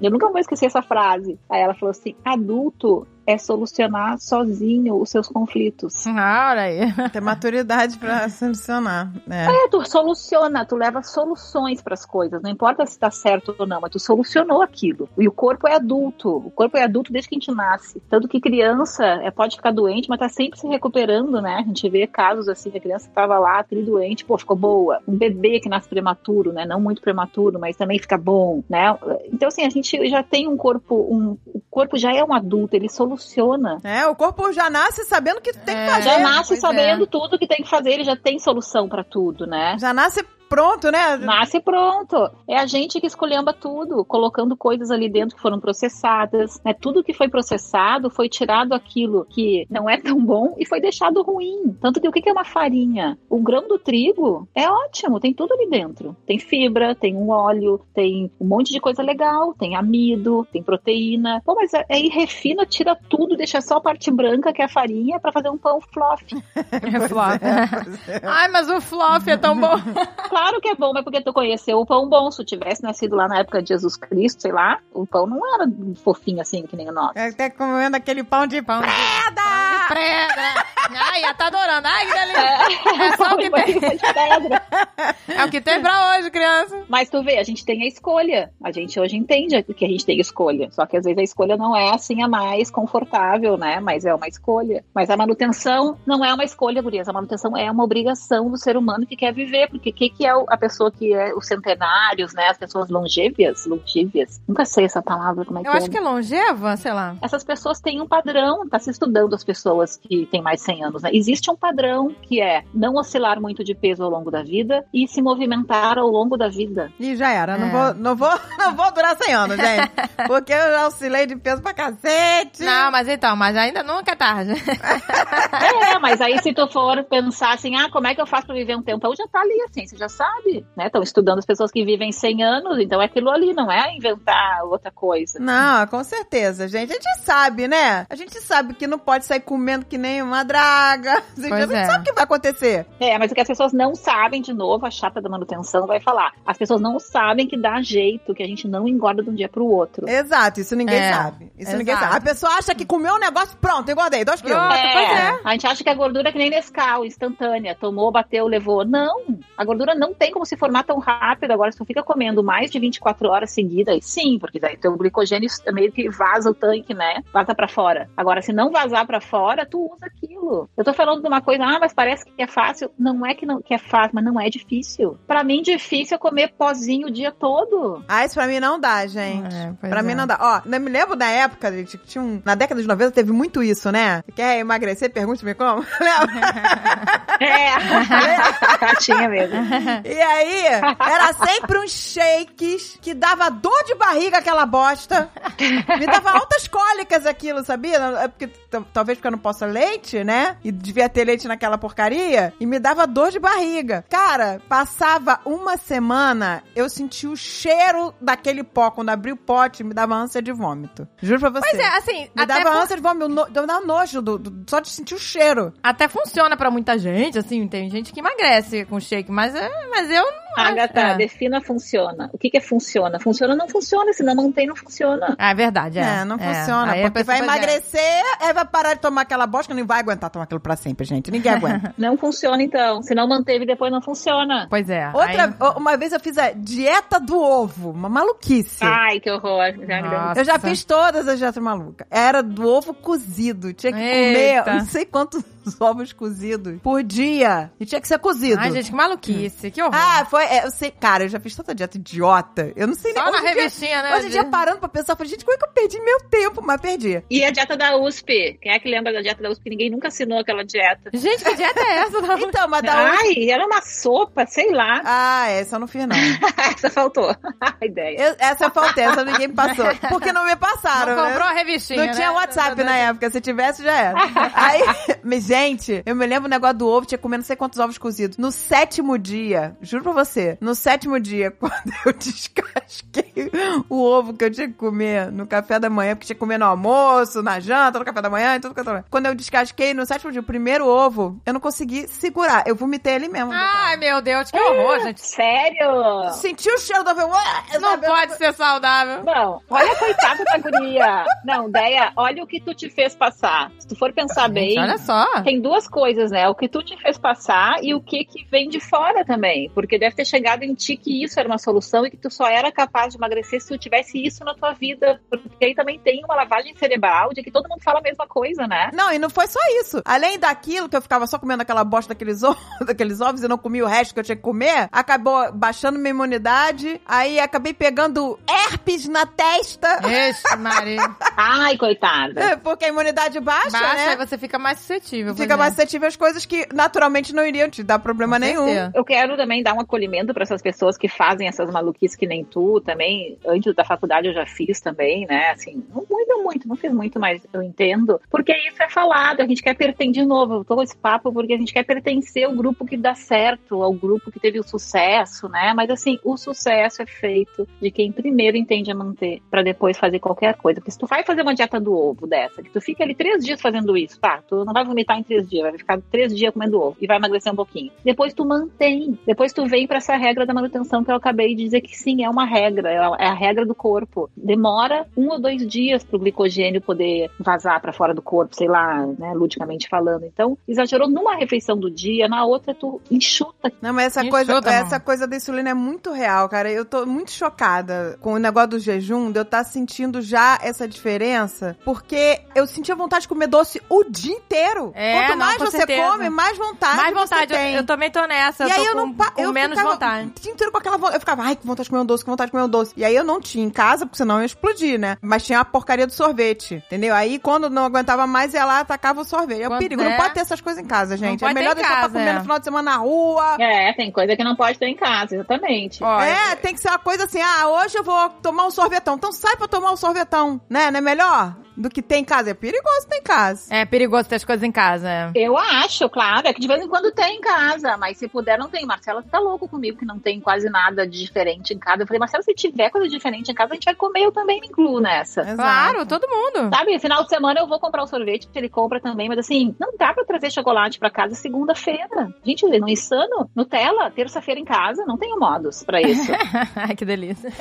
Eu nunca vou esquecer essa frase. Aí ela falou assim, adulto é solucionar sozinho os seus conflitos. Ah, olha aí. Ter maturidade pra solucionar. É. É, tu soluciona, tu leva soluções pras coisas, não importa se tá certo ou não, mas tu solucionou aquilo. E o corpo é adulto, o corpo é adulto desde que a gente nasce. Tanto que criança é, pode ficar doente, mas tá sempre se recuperando, né? A gente vê casos assim, a criança tava lá, tri doente, pô, ficou boa. Um bebê que nasce prematuro, né? Não muito prematuro, mas também fica bom, né? Então, assim, a gente já tem um corpo, um, o corpo já é um adulto, ele soluciona. É, o corpo já nasce sabendo que tem É. que fazer. Já nasce pois sabendo tudo que tem que fazer, ele já tem solução pra tudo, né? Já nasce pronto, né? Nasce pronto. É a gente que escolhamba tudo, colocando coisas ali dentro que foram processadas. Né? Tudo que foi processado foi tirado aquilo que não é tão bom e foi deixado ruim. Tanto que o que que é uma farinha? O grão do trigo é ótimo, tem tudo ali dentro. Tem fibra, tem um óleo, tem um monte de coisa legal, tem amido, tem proteína. Pô, mas aí refina, tira tudo, deixa só a parte branca, que é a farinha, pra fazer um pão fluff. É flop. Pois é. Ai, mas o flop é tão bom. Claro que é bom, mas porque tu conheceu o pão bom. Se tu tivesse nascido lá na época de Jesus Cristo, sei lá, o pão não era fofinho assim que nem o nosso. É até comendo aquele pão de Pão pedra. pão de prega. Ai, já tá adorando. Ai, que delícia. É só o que tem. de pedra. É o que tem pra hoje, criança. Mas tu vê, a gente tem a escolha. A gente hoje entende que a gente tem escolha. Só que às vezes a escolha não é assim a mais confortável, né? Mas é uma escolha. Mas a manutenção não é uma escolha, gurias. A manutenção é uma obrigação do ser humano que quer viver. Porque o que, que é o- a pessoa que é os centenários, né? As pessoas longêvias, longíveas. Nunca sei essa palavra, como é que Eu é. acho que é longeva, sei lá. essas pessoas têm um padrão, tá se estudando as pessoas que têm mais de 100 anos, né? Existe um padrão que é não oscilar muito de peso ao longo da vida e se movimentar ao longo da vida. E já era. Não, É. vou, não, vou, não vou durar 100 anos, gente. Porque eu já oscilei de peso pra cacete. Não, mas então, mas ainda nunca é tarde. É, mas aí se tu for pensar assim, ah, como é que eu faço pra viver um tempão? Já tá ali, assim, você já sabe, né? Estão estudando as pessoas que vivem 100 anos, então é aquilo ali, não é inventar outra coisa. Não, com certeza, gente. A gente sabe, né? A gente sabe que não pode sair comendo que nem uma draga. A gente Pois é. sabe o que vai acontecer. É, mas o que as pessoas não sabem, de novo, a chata da manutenção vai falar. As pessoas não sabem que dá jeito, que a gente não engorda de um dia pro outro. Exato, isso ninguém É, sabe. Isso ninguém exato. sabe. A pessoa acha que comeu um negócio, pronto, engordei, dois quilos. Pois é. A gente acha que a gordura é que nem Nescau, instantânea. Tomou, bateu, levou. Não! A gordura não tem como se formar tão rápido. Agora, se tu fica comendo mais de 24 horas seguidas, sim, porque daí teu glicogênio meio que vaza o tanque, né? Vaza pra fora. Agora, se não vazar pra fora, tu usa aquilo. Eu tô falando de uma coisa, ah, mas parece que é fácil. Não é que, não, que é fácil, mas não é difícil. Pra mim, difícil é comer pozinho o dia todo. Ah, isso pra mim não dá, gente. É, pra é. mim não dá. Ó, eu me lembro da época, gente, que tinha um... Na década de 90 teve muito isso, né? Quer emagrecer? Pergunte-me como. Lembra? É, tinha mesmo. E aí, era sempre uns shakes que dava dor de barriga aquela bosta. Me dava altas cólicas aquilo, sabia? É porque, talvez porque eu não possa leite, né? E devia ter leite naquela porcaria. E me dava dor de barriga. Cara, passava uma semana, eu sentia o cheiro daquele pó. Quando abri o pote, me dava ânsia de vômito. Juro pra você. Pois é, assim, Me até, dava ânsia de vômito, no, me dava nojo do, do- só de sentir o cheiro. até funciona pra muita gente, assim, tem gente que emagrece com shake, mas, é, mas eu não. Agatha, é. defina funciona. O que, que é funciona? Funciona ou não funciona, se não mantém, não funciona. Ah, é verdade, é. É, não funciona. Aí porque vai é. emagrecer, aí vai parar de tomar aquela bosta, não vai aguentar tomar aquilo pra sempre, gente. Ninguém aguenta. Não funciona, então. Se não manteve, depois não funciona. Pois é. Outra, aí- uma vez eu fiz a dieta do ovo, uma maluquice. Ai, que horror. Já Nossa. Eu já fiz todas as dietas malucas. Era do ovo cozido. Tinha que Eita. comer não sei quantos ovos cozidos por dia. E tinha que ser cozido. Ai, gente, que maluquice, que horror. Ah, foi. é, eu sei, cara, eu já fiz tanta dieta idiota. Eu não sei Só nem. na hoje em dia- revistinha, né? Hoje em dia, parando pra pensar, eu falei, gente, como é que eu perdi meu tempo? Mas perdi. E a dieta da USP? Quem é que lembra da dieta da USP? Ninguém nunca assinou aquela dieta. Gente, que dieta é essa? Não? Então, mas da. Ai, era uma sopa, sei lá. Ah, essa eu não fiz, não. Essa faltou. A ideia. Eu- essa eu faltei, essa ninguém me passou. Porque não me passaram, Não né? comprou a revistinha, Não tinha né? WhatsApp na época, se tivesse já era. Aí, mas, gente, eu me lembro o negócio do ovo, tinha que comer não sei quantos ovos cozidos. No sétimo dia, juro pra você, no sétimo dia, quando eu descasquei o ovo que eu tinha que comer no café da manhã, porque tinha que comer no almoço, na janta, no café da manhã e tudo que eu tô... Quando eu descasquei no sétimo dia, o primeiro ovo, eu não consegui segurar. Eu vomitei ele mesmo. Ai, meu Deus, que horror, gente. Sério? Senti o cheiro do ovo. Não pode ser saudável. Não, olha a coitada da guria. Não, Deia, olha o que tu te fez passar. Se tu for pensar bem, olha só. Tem duas coisas, né? O que tu te fez passar e o que que vem de fora também. Porque deve ter chegado em ti que isso era uma solução e que tu só era capaz de emagrecer se tu tivesse isso na tua vida. Porque aí também tem uma lavagem cerebral de que todo mundo fala a mesma coisa, né? Não, e não foi só isso. Além daquilo que eu ficava só comendo aquela bosta daqueles ovos, daqueles ovos e não comia o resto que eu tinha que comer, acabou baixando minha imunidade. Aí acabei pegando herpes na testa. Ixi, Maria. Ai, coitada. Porque a imunidade baixa, Baixa, né? aí você fica mais suscetível. Fica mais suscetível às coisas que naturalmente não iriam te dar problema nenhum. Eu quero também dar um acolhimento para essas pessoas que fazem essas maluquices que nem tu também. Antes da faculdade eu já fiz também, né? Assim, não muito, muito, não fiz muito, mas eu entendo. Porque isso é falado, a gente quer pertencer, de novo, eu tô com esse papo porque a gente quer pertencer ao grupo que dá certo, ao grupo que teve o sucesso, né? Mas assim, o sucesso é feito de quem primeiro entende a manter, para depois fazer qualquer coisa. Porque se tu vai fazer uma dieta do ovo dessa, que tu fica ali três dias fazendo isso, tá? Tu não vai vomitar em três dias, vai ficar três dias comendo ovo e vai emagrecer um pouquinho. Depois tu mantém. Depois tu vem pra essa regra da manutenção que eu acabei de dizer que sim, é uma regra, é a regra do corpo. Demora um ou dois dias pro glicogênio poder vazar pra fora do corpo, sei lá, né, ludicamente falando. Então, exagerou numa refeição do dia, na outra tu enxuta. Não, mas essa coisa, essa coisa da insulina é muito real, cara. Eu tô muito chocada com o negócio do jejum, de eu estar sentindo já essa diferença, porque eu sentia vontade de comer doce o dia inteiro. É, Quanto não, mais com você certeza. come, mais vontade Mais vontade, você eu, tem. eu também tô nessa. e eu aí tô eu não com, eu menos ficava vontade. o dia inteiro com aquela vontade. Eu ficava, ai, que vontade de comer um doce, que vontade de comer um doce. E aí eu não tinha em casa, porque senão eu ia explodir, né? Mas tinha a porcaria do sorvete, entendeu? Aí quando não aguentava mais, ia lá, atacava o sorvete. É o perigo. é- Não pode ter essas coisas em casa, gente. é melhor deixar pra casa, comer é. no final de semana na rua. É, tem coisa que não pode ter em casa, exatamente. Ó, É, tem que ser uma coisa assim, ah, hoje eu vou tomar um sorvetão. Então sai pra tomar um sorvetão, né? Não é melhor do que tem em casa? É perigoso ter em casa. É perigoso ter as coisas em casa, é. Eu acho, claro, é que de vez em quando tem em casa, mas se puder, não tem. Marcela tá louco comigo que não tem quase nada de diferente em casa. Eu falei, Marcela, se tiver coisa diferente em casa, a gente vai comer, eu também me incluo nessa. Exato. Claro, todo mundo. Sabe, final de semana eu vou comprar o sorvete, ele compra também, mas assim, não dá pra trazer chocolate pra casa segunda-feira. Gente, não é insano? Nutella, terça-feira em casa, não tenho modos pra isso. Ai, que delícia.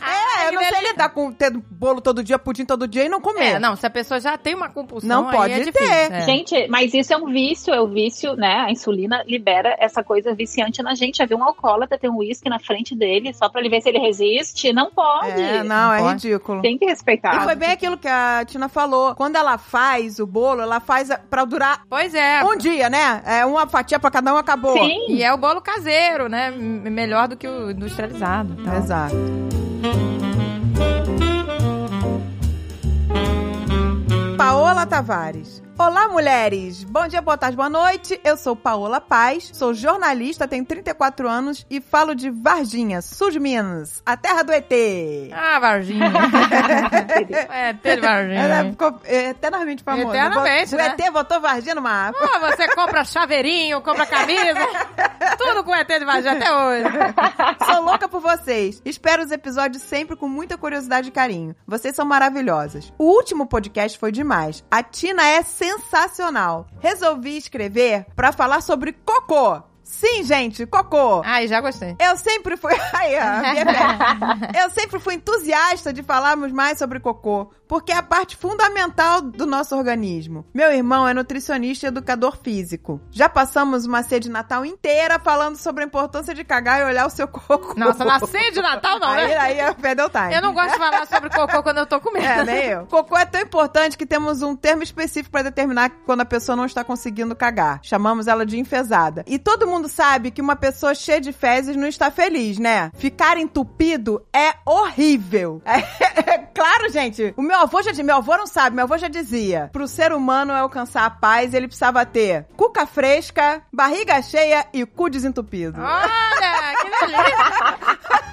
É, eu não sei delícia. lidar com ter bolo todo dia, pudim todo dia e não comer. É, não, se a pessoa já tem uma compulsão, Não aí pode é ter. difícil. é. Gente, mas isso é um vício, é o vício, né? A insulina libera essa coisa viciante na gente. Já viu um alcoólatra ter um uísque na frente dele só pra ele ver se ele resiste? Não pode. É, não, é pode. ridículo. Tem que respeitar. E foi bem aquilo que a Tina falou. Quando ela faz o bolo, ela faz pra durar Pois é. um dia, né? É uma fatia pra cada um, acabou. Sim. E é o bolo caseiro, né? M- Melhor do que o industrializado. Então. Exato. Paola Tavares. Olá, mulheres! Bom dia, boa tarde, boa noite. Eu sou Paola Paz, sou jornalista, tenho 34 anos e falo de Varginha, sul de Minas, a terra do ET. Ah, Varginha. é, ter Varginha. Ela ficou eternamente famosa. Eternamente, o né? ET botou Varginha no mapa. Pô, você compra chaveirinho, compra camisa, tudo com ET de Varginha até hoje. Sou louca por vocês. Espero os episódios sempre com muita curiosidade e carinho. Vocês são maravilhosas. O último podcast foi demais. A Tina é sensacional. Resolvi escrever pra falar sobre cocô. Sim, gente, cocô. Ai, já gostei. Eu sempre fui. Aí, minha velha. Eu sempre fui entusiasta de falarmos mais sobre cocô, porque é a parte fundamental do nosso organismo. Meu irmão é nutricionista e educador físico. Já passamos uma ceia de Natal inteira falando sobre a importância de cagar e olhar o seu cocô. Nossa, na ceia de Natal não, Aí, né? aí é perdeu time. Eu não gosto de falar sobre cocô quando eu tô comendo. É, nem eu. Cocô é tão importante que temos um termo específico pra determinar quando a pessoa não está conseguindo cagar. Chamamos ela de enfesada. E todo mundo sabe que uma pessoa cheia de fezes não está feliz, né? Ficar entupido é horrível. É, claro, gente. O meu avô já dizia, meu avô não sabe, meu avô já dizia. Pro ser humano alcançar a paz, ele precisava ter cuca fresca, barriga cheia e cu desentupido. Olha, que delícia.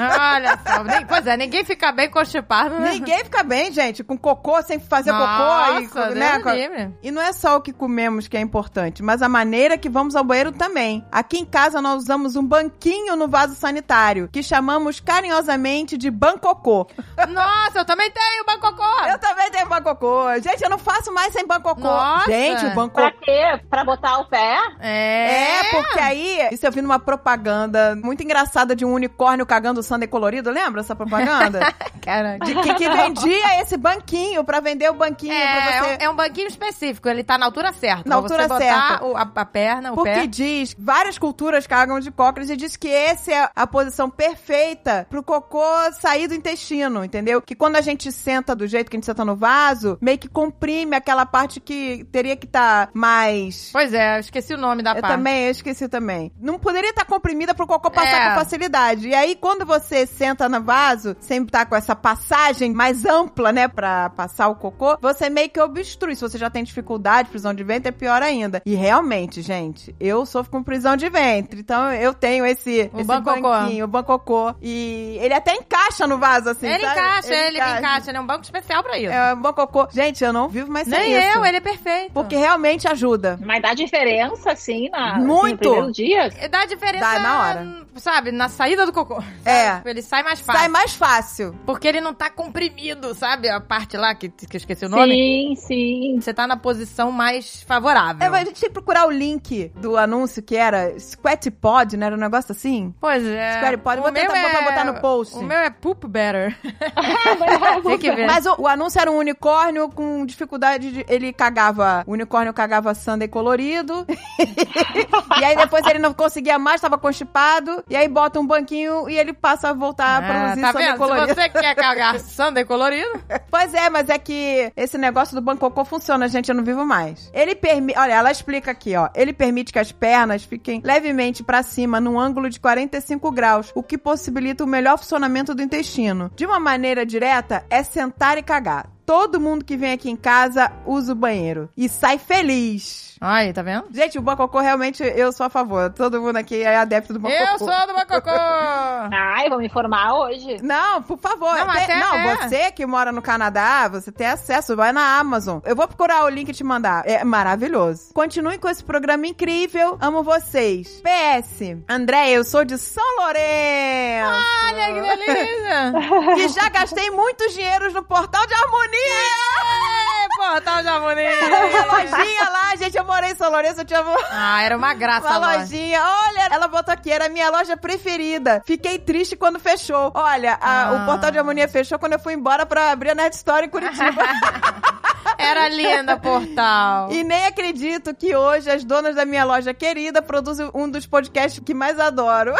Olha só. Nem, pois é, ninguém fica bem constipado, né? Ninguém fica bem, gente, com cocô, sem fazer cocô. Nossa, E, Deus né, livre. e não é só o que comemos que é importante, mas a maneira que vamos ao banheiro também. Aqui em casa nós usamos um banquinho no vaso sanitário, que chamamos carinhosamente de bancocô. Nossa, eu também tenho bacocô. Eu também tenho bancocô. Gente, eu não faço mais sem bancocô. Nossa. Gente, o Pra bancocô... quê? Pra botar o pé? É. É, porque aí, isso eu vi numa propaganda muito engraçada de um unicórnio cagando sundae colorido, lembra essa propaganda? Cara, De que, que vendia esse banquinho pra vender o banquinho É, é você. um, é um banquinho específico, ele tá na altura certa. Na altura certa. o- a, a perna, o Porque pé. diz, várias culturas cagam de cócoras e diz que essa é a posição perfeita pro cocô sair do intestino, entendeu? Que quando a gente senta do jeito que a gente senta no vaso, meio que comprime aquela parte que teria que estar mais. Pois é, eu esqueci o nome da Eu parte. também, eu esqueci também. Não poderia estar comprimida pro cocô passar É. com facilidade. E aí, quando você senta no vaso, sempre tá com essa passagem mais ampla, né, pra passar o cocô, você meio que obstrui. Se você já tem dificuldade, prisão de ventre, é pior ainda. E realmente, gente, eu sofro com prisão de ventre. Então, eu tenho esse, O esse bancocô. banquinho, o bancocô. E ele até encaixa no vaso, assim, Ele sabe? encaixa, ele, encaixa. Ele é um banco especial pra isso. É um bancocô. Gente, eu não vivo mais sem Nem isso. eu, ele é perfeito. Porque realmente ajuda. Mas dá diferença, assim, na, Muito. assim, no primeiro dia? Dá diferença, Dá na hora. sabe, na saída do cocô. É. Sabe? Ele sai mais fácil. Sai mais fácil. Porque ele não tá comprimido, sabe? A parte lá que, que eu esqueci o nome. Sim, sim. Você tá na posição mais favorável. É, mas a gente tem que procurar o link do anúncio que era Squat Pod, né? Era um negócio assim. Pois é. Square Pod, O vou tentar meu botar- botar no post. O meu é poop better. Tem que ver. Mas o, o anúncio era um unicórnio com dificuldade de. Ele cagava. O unicórnio cagava sundae colorido. e aí depois ele não conseguia mais, tava constipado. E aí bota um banquinho e ele passa a voltar a Ah, produzir tá vendo? colorido. Se você quer cagar sundae colorido, Pois é, mas é que esse negócio do bancocô funciona, gente, eu não vivo mais. Ele permite, olha, ela explica aqui, ó. Ele permite que as pernas fiquem levemente pra cima num ângulo de 45 graus, o que possibilita o melhor funcionamento do intestino. De uma maneira direta, é sentar e cagar. Todo mundo que vem aqui em casa usa o banheiro e sai feliz. Aí, tá vendo? Gente, o Bacocô realmente eu sou a favor. Todo mundo aqui é adepto do Bacocô. Eu sou do Bacocô! Ai, vou me informar hoje. Não, por favor. Não, até não é. você que mora no Canadá, você tem acesso, vai na Amazon. Eu vou procurar o link e te mandar. É maravilhoso. Continue com esse programa incrível. Amo vocês. PS. André, eu sou de São Lourenço. Olha que delícia! E já gastei muitos dinheiros no Portal de Harmonia. 爹 Portal de. A lojinha lá, gente, eu morei em São Lourenço, eu tinha uma Ah, era uma graça a loja. lojinha. Olha, ela botou aqui, era a minha loja preferida. Fiquei triste quando fechou. Olha, a- Ah. o Portal de Harmonia fechou quando eu fui embora pra abrir a Nerd Store em Curitiba. Era linda, portal. E nem acredito que hoje as donas da minha loja querida produzem um dos podcasts que mais adoro.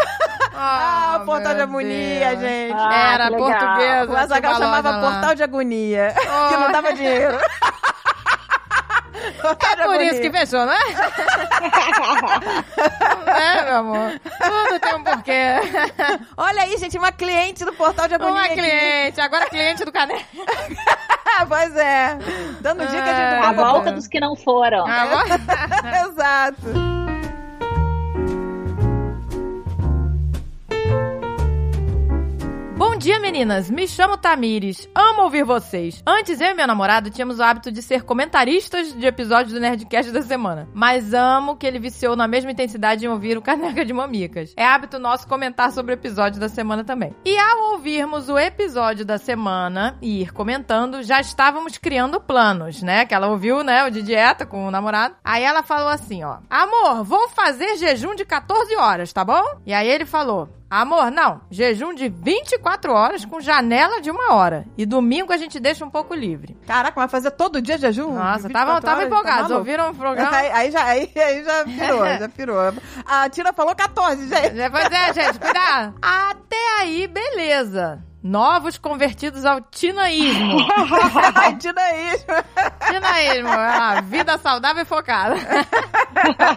Ah, o Portal de Harmonia, Deus. gente. Ah, Era portuguesa. O uma chamava. Portal de Agonia, que não dava dinheiro. É por isso que fechou, né? é, meu amor. Tudo tem um porquê. Olha aí, gente, uma cliente do Portal de Agonia. Uma aqui. cliente, agora cliente do Caneca. pois é. Dando dicas de Ah, A volta dos que não foram. Exato. Dia, meninas. Me chamo Tamires. Amo ouvir vocês. Antes, eu e meu namorado tínhamos o hábito de ser comentaristas de episódios do Nerdcast da semana. Mas amo que ele viciou na mesma intensidade em ouvir o Caneca de Mamicas. É hábito nosso comentar sobre o episódio da semana também. E ao ouvirmos o episódio da semana e ir comentando, já estávamos criando planos, né? Que ela ouviu, né? O de dieta com o namorado. Aí ela falou assim, ó. Amor, vou fazer jejum de 14 horas, tá bom? E aí ele falou. Amor, não. Jejum de 24 horas com janela de uma hora. E domingo a gente deixa um pouco livre. Caraca, mas fazer todo dia jejum? Nossa, 24 tava, tava empolgados. tá? Ouviram o programa? Aí, aí já, aí, aí já pirou, já pirou. A Tina falou 14, gente. Pois é, gente, cuidado. Até aí, beleza. Novos convertidos ao tinaísmo. Ai, Tina isso. tinaísmo, é a vida saudável e focada.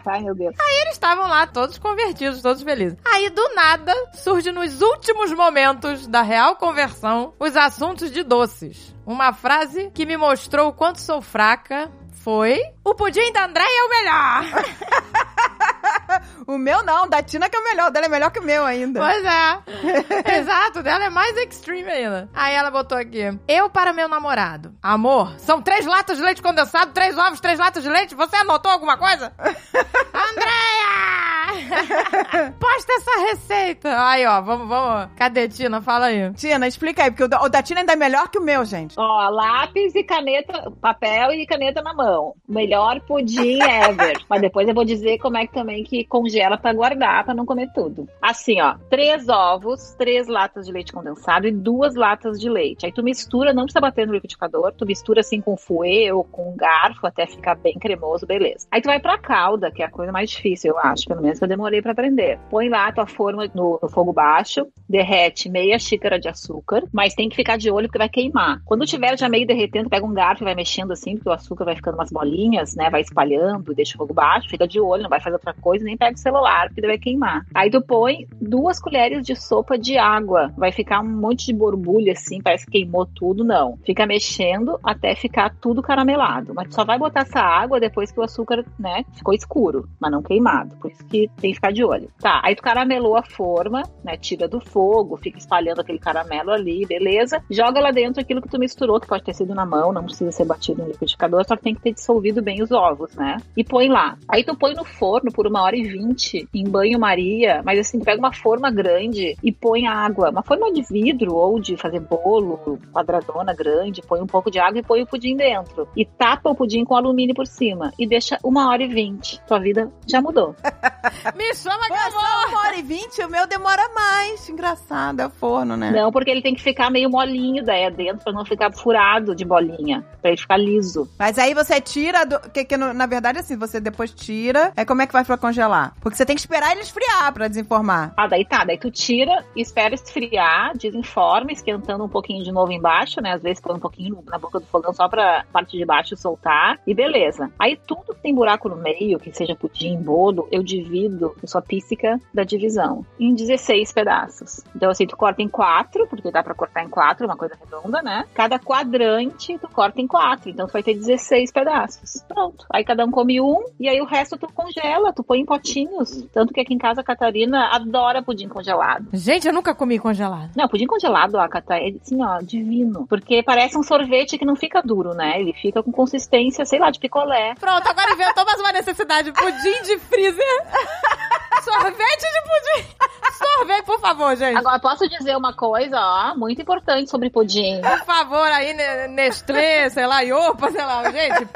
Ai, meu Deus. Eles estavam lá, todos convertidos, todos felizes. Aí, do nada, surge nos últimos momentos da real conversão os assuntos de doces. Uma frase que me mostrou o quanto sou fraca foi: O pudim da Andréia é o melhor! O meu não, da Tina que é o melhor, o dela é melhor que o meu ainda. Pois é. Exato, dela é mais extreme ainda. Aí ela botou aqui: Eu para meu namorado. Amor, são três latas de leite condensado, três ovos, três latas de leite. Você anotou alguma coisa? Andréia! Posta essa receita. Aí, ó, vamos, vamos. Cadê, Tina? Fala aí. Tina, explica aí, porque o da, o da Tina ainda é melhor que o meu, gente. Ó, lápis e caneta, papel e caneta na mão. Melhor pudim ever. Mas depois eu vou dizer como é que também que congela pra guardar, pra não comer tudo. Assim, ó, três ovos, três latas de leite condensado e duas latas de leite. Aí tu mistura, não precisa bater no liquidificador, tu mistura assim com fouet ou com um garfo até ficar bem cremoso, beleza. Aí tu vai pra calda, que é a coisa mais difícil, eu acho, pelo menos que eu demorei pra aprender. Põe lá a tua forma no, no fogo baixo, derrete meia xícara de açúcar, mas tem que ficar de olho porque vai queimar. Quando tiver já meio derretendo, pega um garfo e vai mexendo assim, porque o açúcar vai ficando umas bolinhas, né? Vai espalhando, deixa o fogo baixo, fica de olho, não vai fazer outra coisa, nem pega o celular, porque vai queimar. Aí tu põe duas colheres de sopa de água, vai ficar um monte de borbulha assim, parece que queimou tudo, não. Fica mexendo até ficar tudo caramelado, mas tu só vai botar essa água depois que o açúcar, né, ficou escuro, mas não queimado, por isso que tem que ficar de olho. Tá, aí tu caramelou a forma, né, tira do fogo, fica espalhando aquele caramelo ali, beleza? Joga lá dentro aquilo que tu misturou, que pode ter sido na mão, não precisa ser batido no liquidificador, só que tem que ter dissolvido bem os ovos, né? E põe lá. Aí tu põe no forno por uma hora e vinte, em banho-maria, mas assim, pega uma forma grande e põe água, uma forma de vidro ou de fazer bolo, quadradona grande, põe um pouco de água e põe o pudim dentro. E tapa o pudim com alumínio por cima e deixa uma hora e vinte. Tua vida já mudou. Me chama que Pô, eu vou! uma hora e vinte, o meu demora mais. Engraçado, é o forno, né? Não, porque ele tem que ficar meio molinho daí dentro pra não ficar furado de bolinha, pra ele ficar liso. Mas aí você tira, do, que, que na verdade assim, você depois tira, é como é que vai pra congelar? Porque você tem que esperar ele esfriar pra desenformar. Ah, daí tá, daí tu tira, espera esfriar, desenforma, esquentando um pouquinho de novo embaixo, né? Às vezes põe um pouquinho na boca do fogão só pra parte de baixo soltar, e beleza. Aí tudo que tem buraco no meio, que seja pudim, bolo, eu divido, eu sou a píssica da divisão, em 16 pedaços. Então assim, tu corta em quatro, porque dá pra cortar em quatro, uma coisa redonda, né? Cada quadrante tu corta em quatro, então tu vai ter 16 pedaços. Pronto. Aí cada um come um, e aí o resto tu congela, tu põe em potinhos. Tanto que aqui em casa a Catarina adora pudim congelado. Gente, eu nunca comi congelado. Não, pudim congelado, a Cata, é assim, ó, divino. Porque parece um sorvete que não fica duro, né? Ele fica com consistência, sei lá, de picolé. Pronto, agora inventou mais uma necessidade. Pudim de freezer. Sorvete de pudim. Sorvete, por favor, gente. Agora, posso dizer uma coisa, ó, muito importante sobre pudim. Por favor, aí, Ne- Nestlé, sei lá, Iopa, sei lá, gente.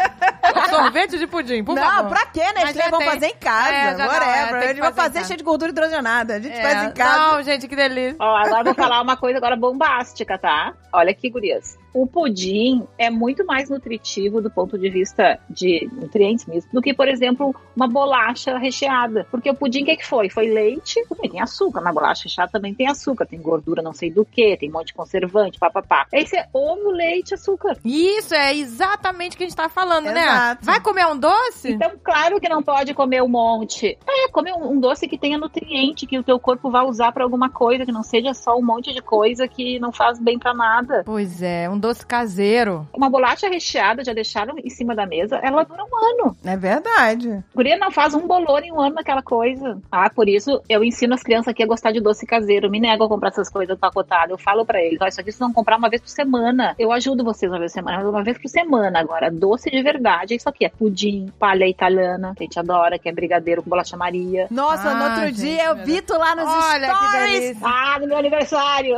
Sorvete de pudim, por não, favor. pra quê, vão tem. fazer em casa. É, já dá, é, whatever. tem que Eles vão fazer fazer cheio de gordura hidrogenada. A gente É, faz em casa. Não, gente, que delícia. Ó, agora eu vou falar uma coisa agora bombástica, tá? Olha aqui, gurias. O pudim é muito mais nutritivo do ponto de vista de nutrientes mesmo, do que, por exemplo, uma bolacha recheada. Porque o pudim, o que, é que foi? Foi leite, também tem açúcar, mas bolacha recheada também tem açúcar, tem gordura não sei do que, tem um monte de conservante, papapá. Esse é ovo, leite, açúcar. Isso, é exatamente o que a gente tá falando, né? Exato. Vai comer um doce? Então, claro que não pode comer um monte. É, comer um, um doce que tenha nutriente, que o teu corpo vai usar pra alguma coisa, que não seja só um monte de coisa que não faz bem pra nada. Pois é, um doce caseiro. Uma bolacha recheada, já deixaram em cima da mesa, ela dura um ano. É verdade. Guria não faz um bolor em um ano naquela coisa. Ah, por isso eu ensino as crianças aqui a gostar de doce caseiro. Eu me nego a comprar essas coisas empacotadas. Eu falo pra eles, ó, isso aqui vocês vão comprar uma vez por semana. Eu ajudo vocês uma vez por semana, mas uma vez por semana. Agora, doce de verdade, é isso aqui é pudim, palha italiana, que a gente adora, que é brigadeiro com bolacha Maria. Nossa, no Ah, outro gente, dia eu vi tu lá nos Olha stories. Ah, no meu aniversário!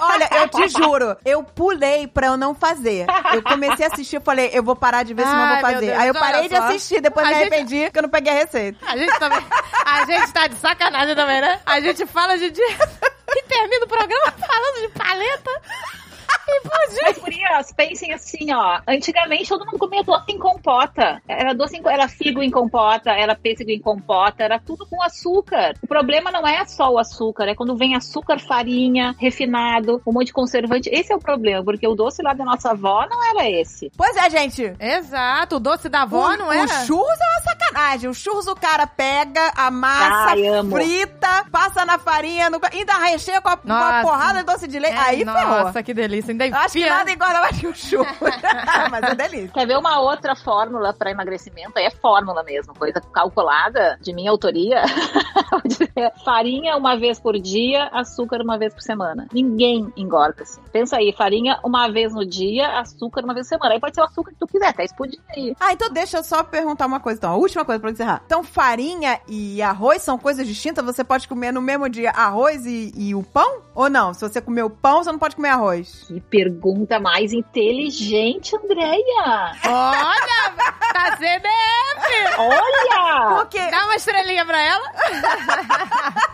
Olha, eu te juro, eu pulei pra eu não fazer. Eu comecei a assistir, eu falei, eu vou parar de ver, senão eu Ai, vou fazer. Deus, Aí eu parei de só. assistir, depois A me gente- arrependi que eu não peguei a receita. A gente também. A gente tá de sacanagem também, né? A gente fala de dia e termina o programa falando de paleta. Mas, gurias, pensem assim, ó. Antigamente todo mundo comia doce em compota. Era doce em, era figo em compota, era pêssego em compota, era tudo com açúcar. O problema não é só o açúcar, é quando vem açúcar, farinha, refinado, um monte de conservante. Esse é o problema, porque o doce lá da nossa avó não era esse. Pois é, gente. Exato, o doce da avó o, não o era? churros é uma sacanagem. O churros o cara pega, amassa, Ai, frita, passa na farinha, no... ainda recheia com a, com a Nossa. porrada de doce de leite. É, Aí ferrou. Nossa, que delícia. Ainda Acho que nada engorda mais que o churros. Mas é delícia. Quer ver uma outra fórmula para emagrecimento? Aí é fórmula mesmo, coisa calculada de minha autoria. Vou dizer, farinha uma vez por dia, açúcar uma vez por semana. Ninguém engorda assim. Pensa aí, farinha uma vez no dia, açúcar uma vez por semana. Aí pode ser o açúcar que tu quiser, até explodir aí. Ah, então deixa eu só perguntar uma coisa, então. A última coisa pra encerrar. Então, farinha e arroz são coisas distintas? Você pode comer no mesmo dia arroz e, e o pão? Ou não? Se você comer o pão, você não pode comer arroz. Que pergunta mais inteligente, Andréia! Olha, tá CDF! Olha! Por quê? Dá uma estrelinha pra ela.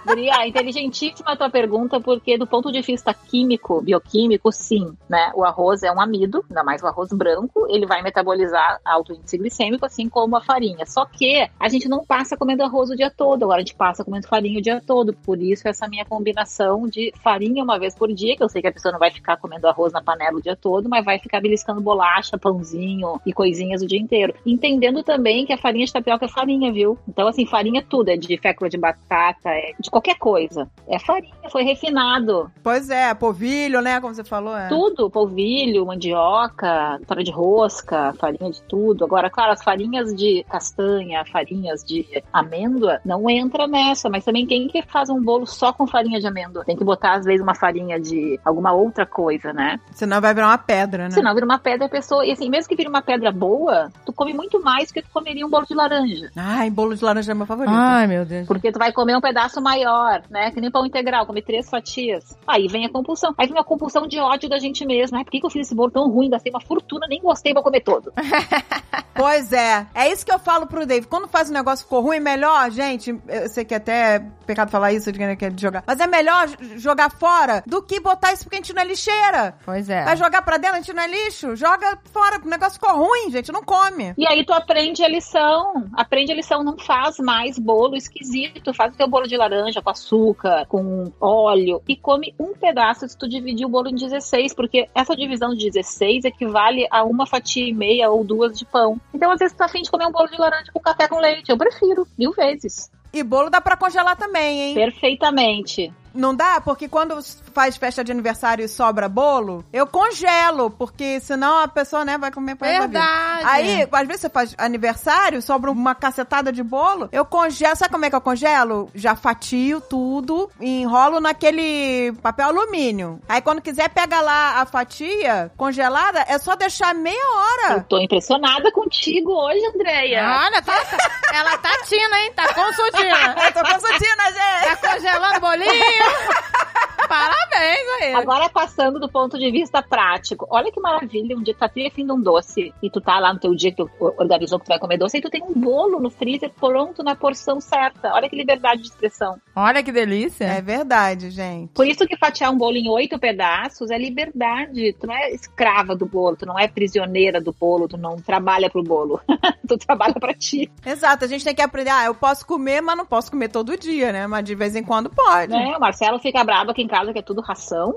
Guria, inteligentíssima a tua pergunta, porque do ponto de vista químico, bioquímico, sim, né? O arroz é um amido, ainda mais o arroz branco, ele vai metabolizar alto índice glicêmico, assim como a farinha. Só que a gente não passa comendo arroz o dia todo, agora a gente passa comendo farinha o dia todo. Por isso, essa minha combinação de farinha uma vez por dia, que eu sei que a pessoa não vai ficar comendo arroz na panela o dia todo, mas vai ficar beliscando bolacha, pãozinho e coisinhas o dia inteiro. Entendendo também que a farinha de tapioca é farinha, viu? Então, assim, farinha é tudo, é de fécula de batata, é de qualquer coisa. É farinha, foi refinado. Pois é, polvilho, né? Como você falou. É. Tudo, polvilho, mandioca, farinha de rosca, farinha de tudo. Agora, claro, as farinhas de castanha, farinhas de amêndoa, não entra nessa, mas também quem que faz um bolo só com farinha de amêndoa? Tem que botar, às vezes, uma farinha de alguma outra coisa, né? Senão vai virar uma pedra, né? Senão vira uma pedra a pessoa. E assim, mesmo que vire uma pedra boa, tu come muito mais do que tu comeria um bolo de laranja. Ai, bolo de laranja é meu favorito. Ai, meu Deus. Porque tu vai comer um pedaço maior, né? Que nem pão integral, comer três fatias. Aí vem a compulsão. Aí vem a compulsão de ódio da gente mesmo. Ai, por que, que eu fiz esse bolo tão ruim? Gastei uma fortuna, nem gostei, vou comer todo. Pois é. É isso que eu falo pro Dave. Quando faz um negócio ficou ruim, melhor, gente. Eu sei que até é pecado falar isso de quem quer jogar. Mas é melhor jogar fora do que botar isso porque a gente não é lixeira. Pois é. Vai jogar pra dentro, a gente não é lixo. Joga fora. O negócio ficou ruim, gente. Não come. E aí tu aprende a lição. Aprende a lição, não faz mais bolo esquisito. Faz o teu bolo de laranja com açúcar, com óleo e come um pedaço se tu dividir o bolo em 16, porque essa divisão de 16 equivale a uma fatia e meia ou duas de pão. Então, às vezes, tá afim de comer um bolo de laranja com café com leite. Eu prefiro, mil vezes. E bolo dá pra congelar também, hein? Perfeitamente. Não dá? Porque quando faz festa de aniversário e sobra bolo, eu congelo, porque senão a pessoa, né, vai comer pra Verdade. Aí, às vezes você faz aniversário, sobra uma cacetada de bolo, eu congelo. Sabe como é que eu congelo? Já fatio tudo, e enrolo naquele papel alumínio. Aí quando quiser, pega lá a fatia congelada, é só deixar meia Eu hora. tô impressionada contigo hoje, Andréia. Olha, tá, tá- ela tá tina, hein? Tá consultina. Eu tô consultina, gente! Tá congelando bolinho. Parabéns aí. Agora, passando do ponto de vista prático, olha que maravilha, um dia tu tá fim de um doce e tu tá lá no teu dia que tu organizou que tu vai comer doce e tu tem um bolo no freezer pronto na porção certa. Olha que liberdade de expressão. Olha que delícia. É verdade, gente. Por isso que fatiar um bolo em oito pedaços é liberdade. Tu não é escrava do bolo, tu não é prisioneira do bolo, tu não trabalha pro bolo. tu trabalha pra ti. Exato, a gente tem que aprender. Ah, eu posso comer, mas não posso comer todo dia, né? Mas de vez em quando pode. Né? O Marcelo fica bravo aqui em casa que é tudo ração.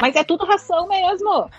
mas é tudo ração mesmo.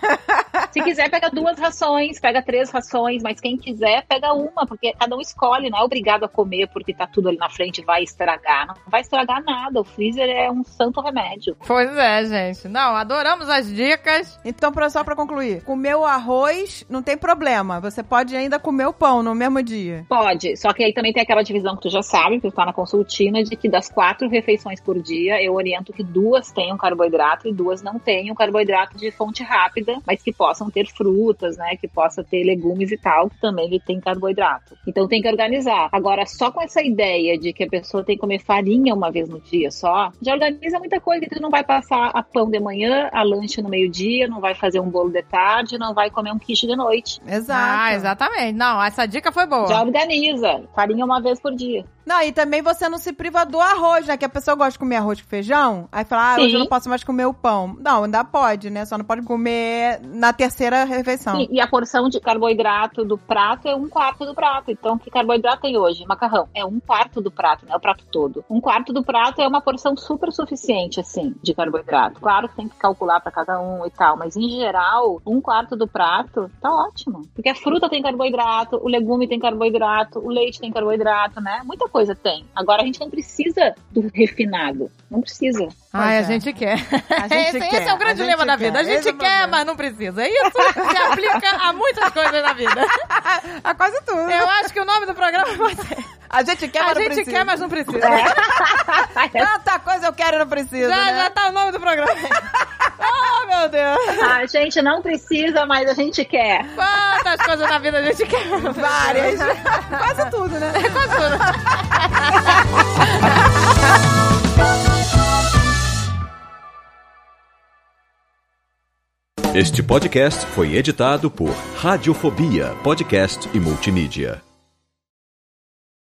Se quiser, pega duas rações, pega três rações, mas quem quiser, pega uma, porque cada um escolhe, não é obrigado a comer porque tá tudo ali na frente e vai estragar. Não vai estragar nada. O freezer é um santo remédio. Pois é, gente. Não, adoramos as dicas. Então, só pra concluir, comer o arroz não tem problema. Você pode ainda comer o pão no mesmo dia. Pode, só que aí também tem aquela divisão que tu já sabe, que tu tá na consultina, de que das quatro refeições por dia, eu oriento que duas tenham carboidrato e duas não tenham carboidrato de fonte rápida, mas que possam ter frutas, né, que possa ter legumes e tal, que também ele tem carboidrato. Então tem que organizar. Agora, só com essa ideia de que a pessoa tem que comer farinha uma vez no dia só, já organiza muita coisa, que tu não vai passar a pão de manhã, a lanche no meio-dia, não vai fazer um bolo de tarde, não vai comer um quiche de noite. Exato. Ah, exatamente. Não, essa dica foi boa. Já organiza. Farinha uma vez por dia. Não, e também você não se priva do arroz, né? Que a pessoa gosta de comer arroz com feijão. Aí fala, ah, hoje Sim. eu não posso mais comer o pão. Não, ainda pode, né? Só não pode comer na terceira refeição. Sim, e a porção de carboidrato do prato é um quarto do prato. Então, que carboidrato tem hoje? Macarrão. É um quarto do prato, não é o prato todo. Um quarto do prato é uma porção super suficiente, assim, de carboidrato. Claro que tem que calcular para cada um e tal, mas em geral, um quarto do prato tá ótimo. Porque a fruta tem carboidrato, o legume tem carboidrato, o leite tem carboidrato, né? Muita coisa tem. Agora a gente não precisa do refinado. Não precisa. Ai, a é. gente quer. A gente esse, quer, esse é o a grande lema da vida. A Esse gente é o quer, problema. mas não precisa. Isso se aplica a muitas coisas na vida. A quase tudo. Eu acho que o nome do programa pode ser A gente quer, A mas não gente precisa. quer, mas não precisa. Tanta coisa eu quero e não preciso, Já, né? já tá o nome do programa. oh, meu Deus. A gente não precisa, mas a gente quer. Quantas coisas na vida a gente quer. Várias. quase tudo, né? Quase tudo. Este podcast foi editado por Radiofobia, podcast e multimídia.